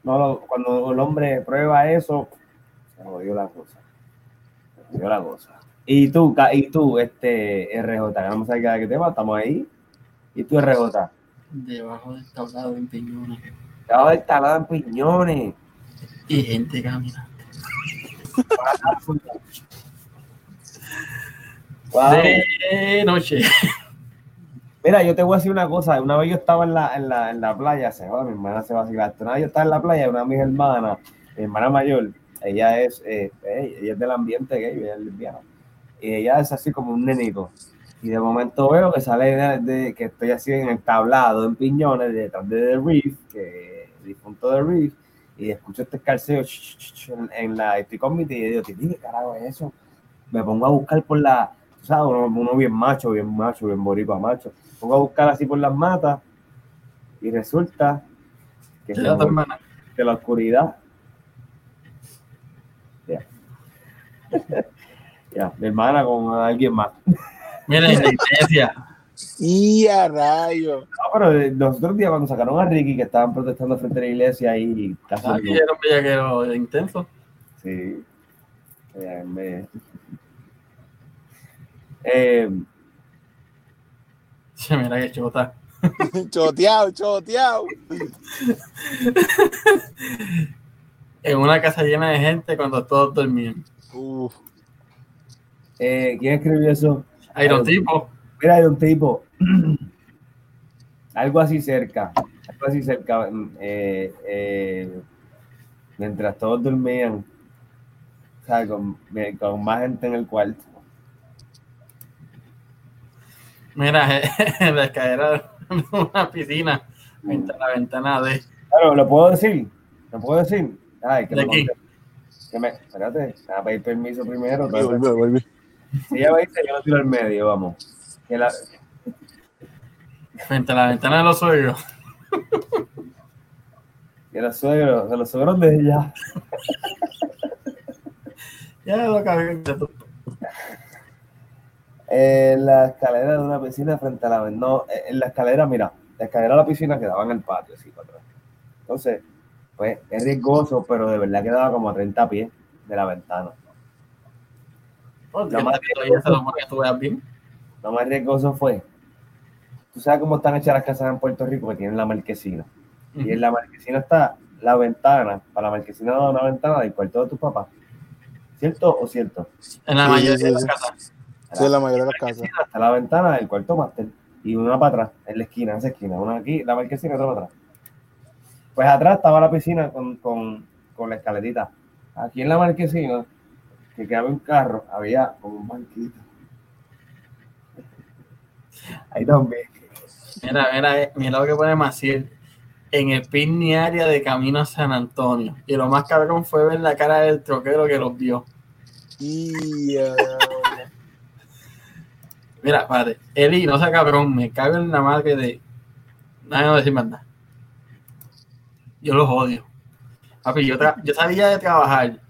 S3: no cuando el hombre prueba eso, se jodió la cosa. Se jodió la cosa. Y tú, y tú, este RJ, que no me sabes qué tema, estamos ahí. Y tú, RJ,
S1: Debajo del tablado en piñones.
S3: estaba del talado en piñones.
S1: Y gente camina.
S3: Wow.
S1: De noche.
S3: Mira, yo te voy a decir una cosa. Una vez yo estaba en la, en la, en la playa, se joda, mi hermana se va a vacilar. Una vez yo estaba en la playa, una de mis hermanas, mi hermana mayor, ella es, eh, eh, ella es del ambiente gay, ella es lesbiana. Y ella es así como un nenito. Y de momento veo que sale de, de- que estoy así en el tablado, en piñones, detrás de The Reef, que el difunto The Reef, y escucho este escarceo en, en la, estoy con mi y digo, "Titi, ¿qué carajo es eso? Me pongo a buscar por la, sabes, uno, uno bien macho, bien macho, bien boricua macho. Pongo a buscar así por las matas y resulta que, mueve
S1: hermana.
S3: de la oscuridad. Ya. (laughs) ya, mi hermana con alguien más.
S1: Mira, en la iglesia. (laughs)
S2: Y a rayo.
S3: No, pero los otros días cuando sacaron a Ricky que estaban protestando frente a la iglesia y casi
S1: Aquí era un intenso.
S3: Sí. Eh, me- Eh, (laughs)
S1: Sí, mira que chota. (laughs)
S2: choteado, choteado. (laughs)
S1: En una casa llena de gente cuando todos dormían.
S2: Uf.
S3: eh, ¿Quién escribió eso?
S1: Iron tipo.
S3: Mira, hay un tipo. (clears throat) algo así cerca. Algo así cerca. eh, eh, mientras todos dormían. O sea, con, me- con más gente en el cuarto.
S1: Mira, en (laughs) la escalera de una piscina. Frente a la ventana de.
S3: Claro, ¿lo puedo decir? ¿Lo puedo decir? Ay, que
S1: ¿De
S3: me que me, espérate, me voy a pedir permiso primero.
S2: Volví, volví, volví.
S3: Si ella me dice, yo lo tiro al medio, vamos. Que la,
S1: Frente a la ventana de los suegros.
S3: que los suegros, de los suegros de ella. (laughs)
S1: Ya lo que
S3: En la escalera de una piscina frente a la no, eh, en la escalera, mira, la escalera de la piscina quedaba en el patio, así para atrás. Entonces, pues es riesgoso, pero de verdad quedaba como a 30 pies de la ventana. Lo más riesgoso fue, tú sabes cómo están hechas las casas en Puerto Rico, que tienen la marquesina. Y en la marquesina está la ventana, para la marquesina da una ventana del cuarto de tus papás. ¿Cierto o cierto?
S1: En la
S2: Sí,
S1: mayoría
S2: sí,
S1: de las casas.
S2: Sí, en la mayoría de las casas.
S3: Está la ventana del cuarto máster y una para atrás, en la esquina, en esa esquina. Una aquí, la marquesina y otra para atrás. Pues atrás estaba la piscina con, con, con la escalerita. Aquí en la marquesina, que quedaba un carro, había como un banquito. Ahí también.
S1: Mira, mira, eh, mira lo que pone Maciel. En el picnic área de camino a San Antonio. Y lo más cabrón fue ver la cara del troquero que los vio.
S2: Y a-
S1: Mira, padre, Eli, no sea cabrón, me cago en la madre de. Nada, no decir más. Yo los odio. Papi, yo, tra- yo salía de trabajar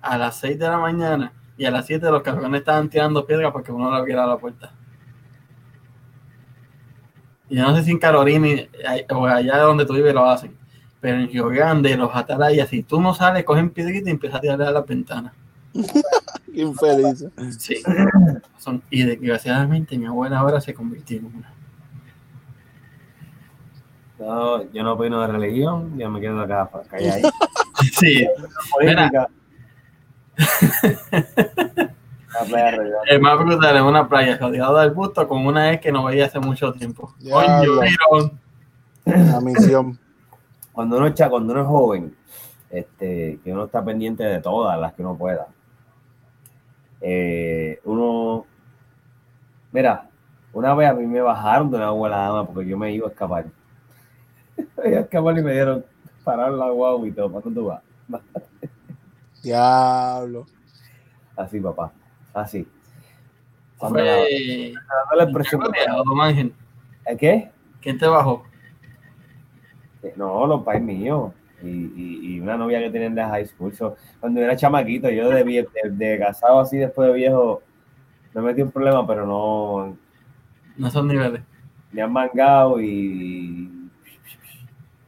S1: a las 6 de la mañana y a las 7 los cabrones estaban tirando piedras porque uno le abriera la puerta. Y yo no sé si en Carolina o allá donde tú vives lo hacen, pero en Río Grande, los atalayas, si tú no sales, cogen piedritas y empiezan a tirarle a las ventanas. (laughs)
S2: Qué infeliz.
S1: Sí. Son- y desgraciadamente mi abuela ahora se convirtió en una.
S3: No, yo no opino de religión, yo me quedo acá calladito. (laughs)
S1: Sí.
S3: Rodeada.
S1: El más brutal es una playa rodeado del busto con una ex que no veía hace mucho tiempo.
S2: La misión.
S3: Cuando uno, cuando uno es joven, este, que uno está pendiente de todas las que uno pueda. Eh, uno, mira, una vez a mí me bajaron de una abuela dama porque yo me iba a escapar. Me (laughs) iba a escapar y me dieron parar la guagua y todo. ¿Para dónde vas? (laughs)
S2: Diablo.
S3: Así, papá. Así. Cuando la,
S1: Fue
S3: dando la
S1: Ángel.
S3: ¿Eh, ¿Qué?
S1: ¿Quién te bajó?
S3: Eh, No, los pais míos. Y, y, y una novia que tenían de high school. So, cuando yo era chamaquito, yo de, vie- de, de casado así después de viejo, me metí un problema, pero no,
S1: No esos niveles.
S3: me han mangado y.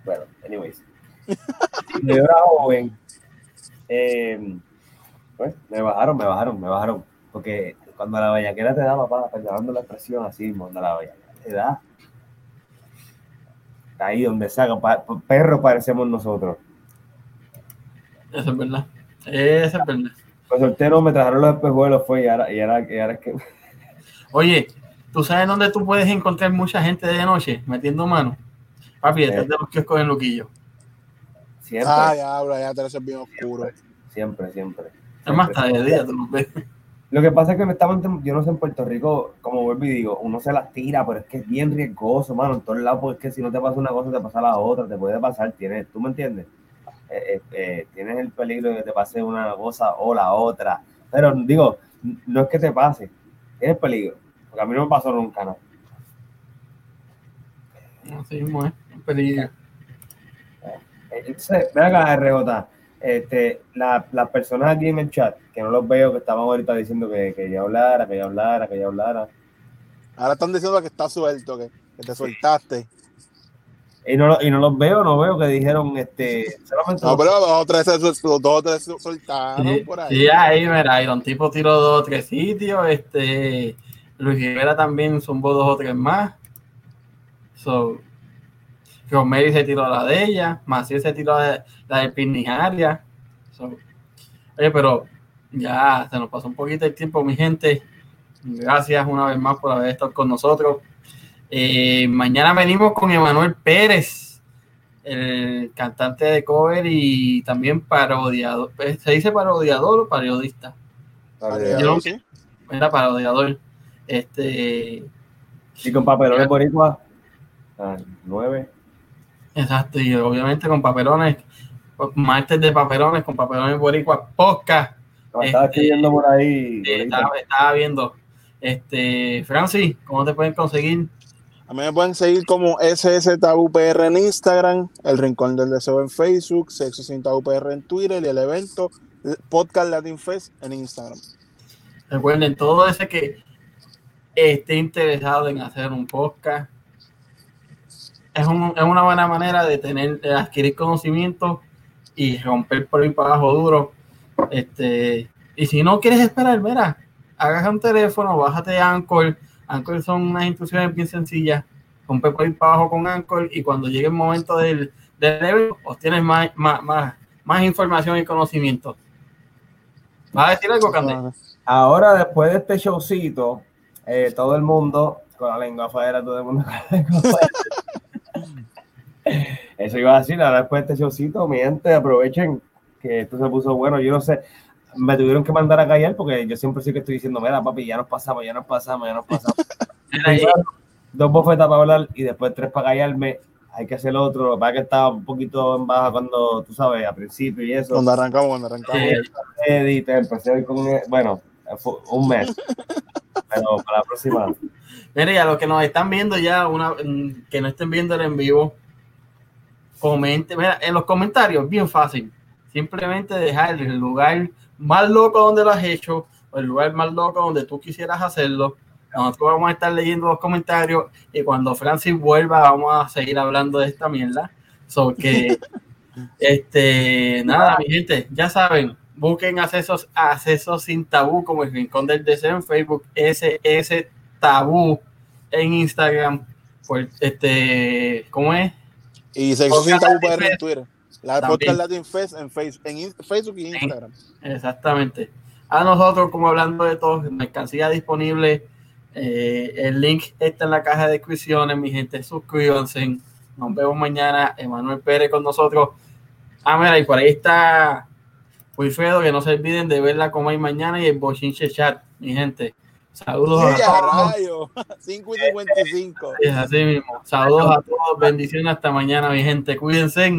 S3: Bueno, anyways. (laughs) Cuando yo era joven, eh, pues me bajaron, me bajaron, me bajaron. Porque cuando la bellaquera te da, papá, perdonando la expresión así, cuando la bellaquera te da. Ahí donde saca, pa- perro parecemos nosotros.
S1: Eso es verdad. Eso es verdad.
S3: Los solteros me trajeron los espejuelos, fue, y ahora, y ahora, y ahora es que. (laughs)
S1: Oye, ¿tú sabes dónde tú puedes encontrar mucha gente de noche metiendo mano? Papi, detrás
S3: Eh.
S1: de los kioscos en Luquillo.
S3: Siempre,
S2: Ah, diablo, ya te lo bien oscuro.
S3: siempre, siempre.
S1: Es más,
S3: siempre.
S1: hasta de día tú los ves.
S3: Lo que pasa es que estamos, en- yo no sé, en Puerto Rico, como vuelvo y digo, uno se las tira, pero es que es bien riesgoso, mano, en todos lados, porque es que si no te pasa una cosa, te pasa la otra, te puede pasar, tienes, ¿tú me entiendes? Eh, eh, eh, tienes el peligro de que te pase una cosa o la otra, pero digo, no es que te pase, tienes peligro, porque a mí no me pasó nunca, ¿no?
S1: Así mismo es. Peligro.
S3: Entonces, ven acá, RJ, este, la- las personas aquí en el chat, que no los veo, que estaban ahorita diciendo que, que yo hablara, que yo hablara, que yo hablara,
S2: Ahora están diciendo que está suelto, que, que te soltaste.
S3: Y no, lo- y no los veo, no veo que dijeron, este, solamente
S2: No, pero dos o tres, dos o tres soltaron
S1: Sí,
S2: por ahí.
S1: sí, ahí, mira, Iron Tipo tiró dos o tres sitios. Este, Luis Rivera también zumbó dos o tres más. So, Rosemary se tiró la de ella. Maciel se tiró la de, la de Pirnijaria. So, oye, pero ya se nos pasó un poquito el tiempo, mi gente. Gracias una vez más por haber estado con nosotros. Eh, mañana venimos con Emanuel Pérez, el cantante de cover y también parodiador. Eh, ¿Se dice parodiador o periodista?
S2: Vale,
S1: Yo no-
S2: sí.
S1: Era parodiador. Este,
S3: Y con papelones boricua, ah, nueve.
S1: Exacto, y obviamente con papelones, martes de papelones, con papelones boricuas, podcast.
S3: No, estaba
S1: Este,
S3: escribiendo por ahí.
S1: Estaba, estaba viendo. Este, Francis, ¿cómo te pueden conseguir?
S2: A mí me pueden seguir como SS Tabú PR en Instagram, El Rincón del Deseo en Facebook, Sexo Sin Tabú PR en Twitter y el evento Podcast Latin Fest en Instagram.
S1: Recuerden, todo ese que esté interesado en hacer un podcast, es, un- es una buena manera de tener, adquirir conocimiento y romper por ahí para abajo duro. Este, y si no quieres esperar, mira, agarra un teléfono, bájate Anchor. Anchor son unas instrucciones bien sencillas. Rompe por ahí para abajo con Anchor y cuando llegue el momento del, del obtienes más, más, más, más información y conocimiento. ¿Vas a decir algo, Candel?
S3: Ahora, después de este showcito, eh, todo el mundo con la lengua afuera, todo el mundo con la lengua afuera. (laughs) Eso iba a decir, ahora después de este showcito, mi gente, aprovechen que esto se puso bueno. Yo no sé, me tuvieron que mandar a callar porque yo siempre sí que estoy diciendo, mira, papi, ya nos pasamos, ya nos pasamos, ya nos pasamos. (laughs)
S1: Mira,
S3: Dos bofetas para hablar y después tres para callarme. Hay que hacer otro. Lo que pasa que estaba un poquito en baja cuando, tú sabes, a principio y eso.
S2: Cuando arrancamos, cuando arrancamos.
S1: eh,
S3: empecé hoy con, bueno, un mes. Pero para la próxima.
S1: Mire, y a los que nos están viendo ya, una, que no estén viendo el en vivo, comente, mira, en los comentarios, bien fácil. Simplemente dejar el lugar más loco donde lo has hecho, o el lugar más loco donde tú quisieras hacerlo. Nosotros vamos a estar leyendo los comentarios y cuando Francis vuelva vamos a seguir hablando de esta mierda. So que, (laughs) este, nada, mi gente, ya saben, busquen accesos, accesos sin tabú como el Rincón del Deseo en Facebook, SS Tabú en Instagram, por este, ¿cómo es?
S2: Y Sexo Sin Tabú PR en. Twitter. La. Podcast Latin Fest en Facebook, en Facebook y Instagram.
S1: Exactamente. a nosotros, como hablando de todo, mercancía disponible. Eh, el link está en la caja de descripciones, mi gente, suscríbanse. Nos vemos mañana. Emanuel Pérez con nosotros. Ah, mira, y por ahí está Wilfredo, que no se olviden de verla como hay mañana y el Bochinche Chat, mi gente. Saludos
S2: a
S1: todos.
S2: rayo. (laughs) 5 y 55.
S1: Es así mismo. Saludos a todos. Bendiciones hasta mañana, mi gente. Cuídense.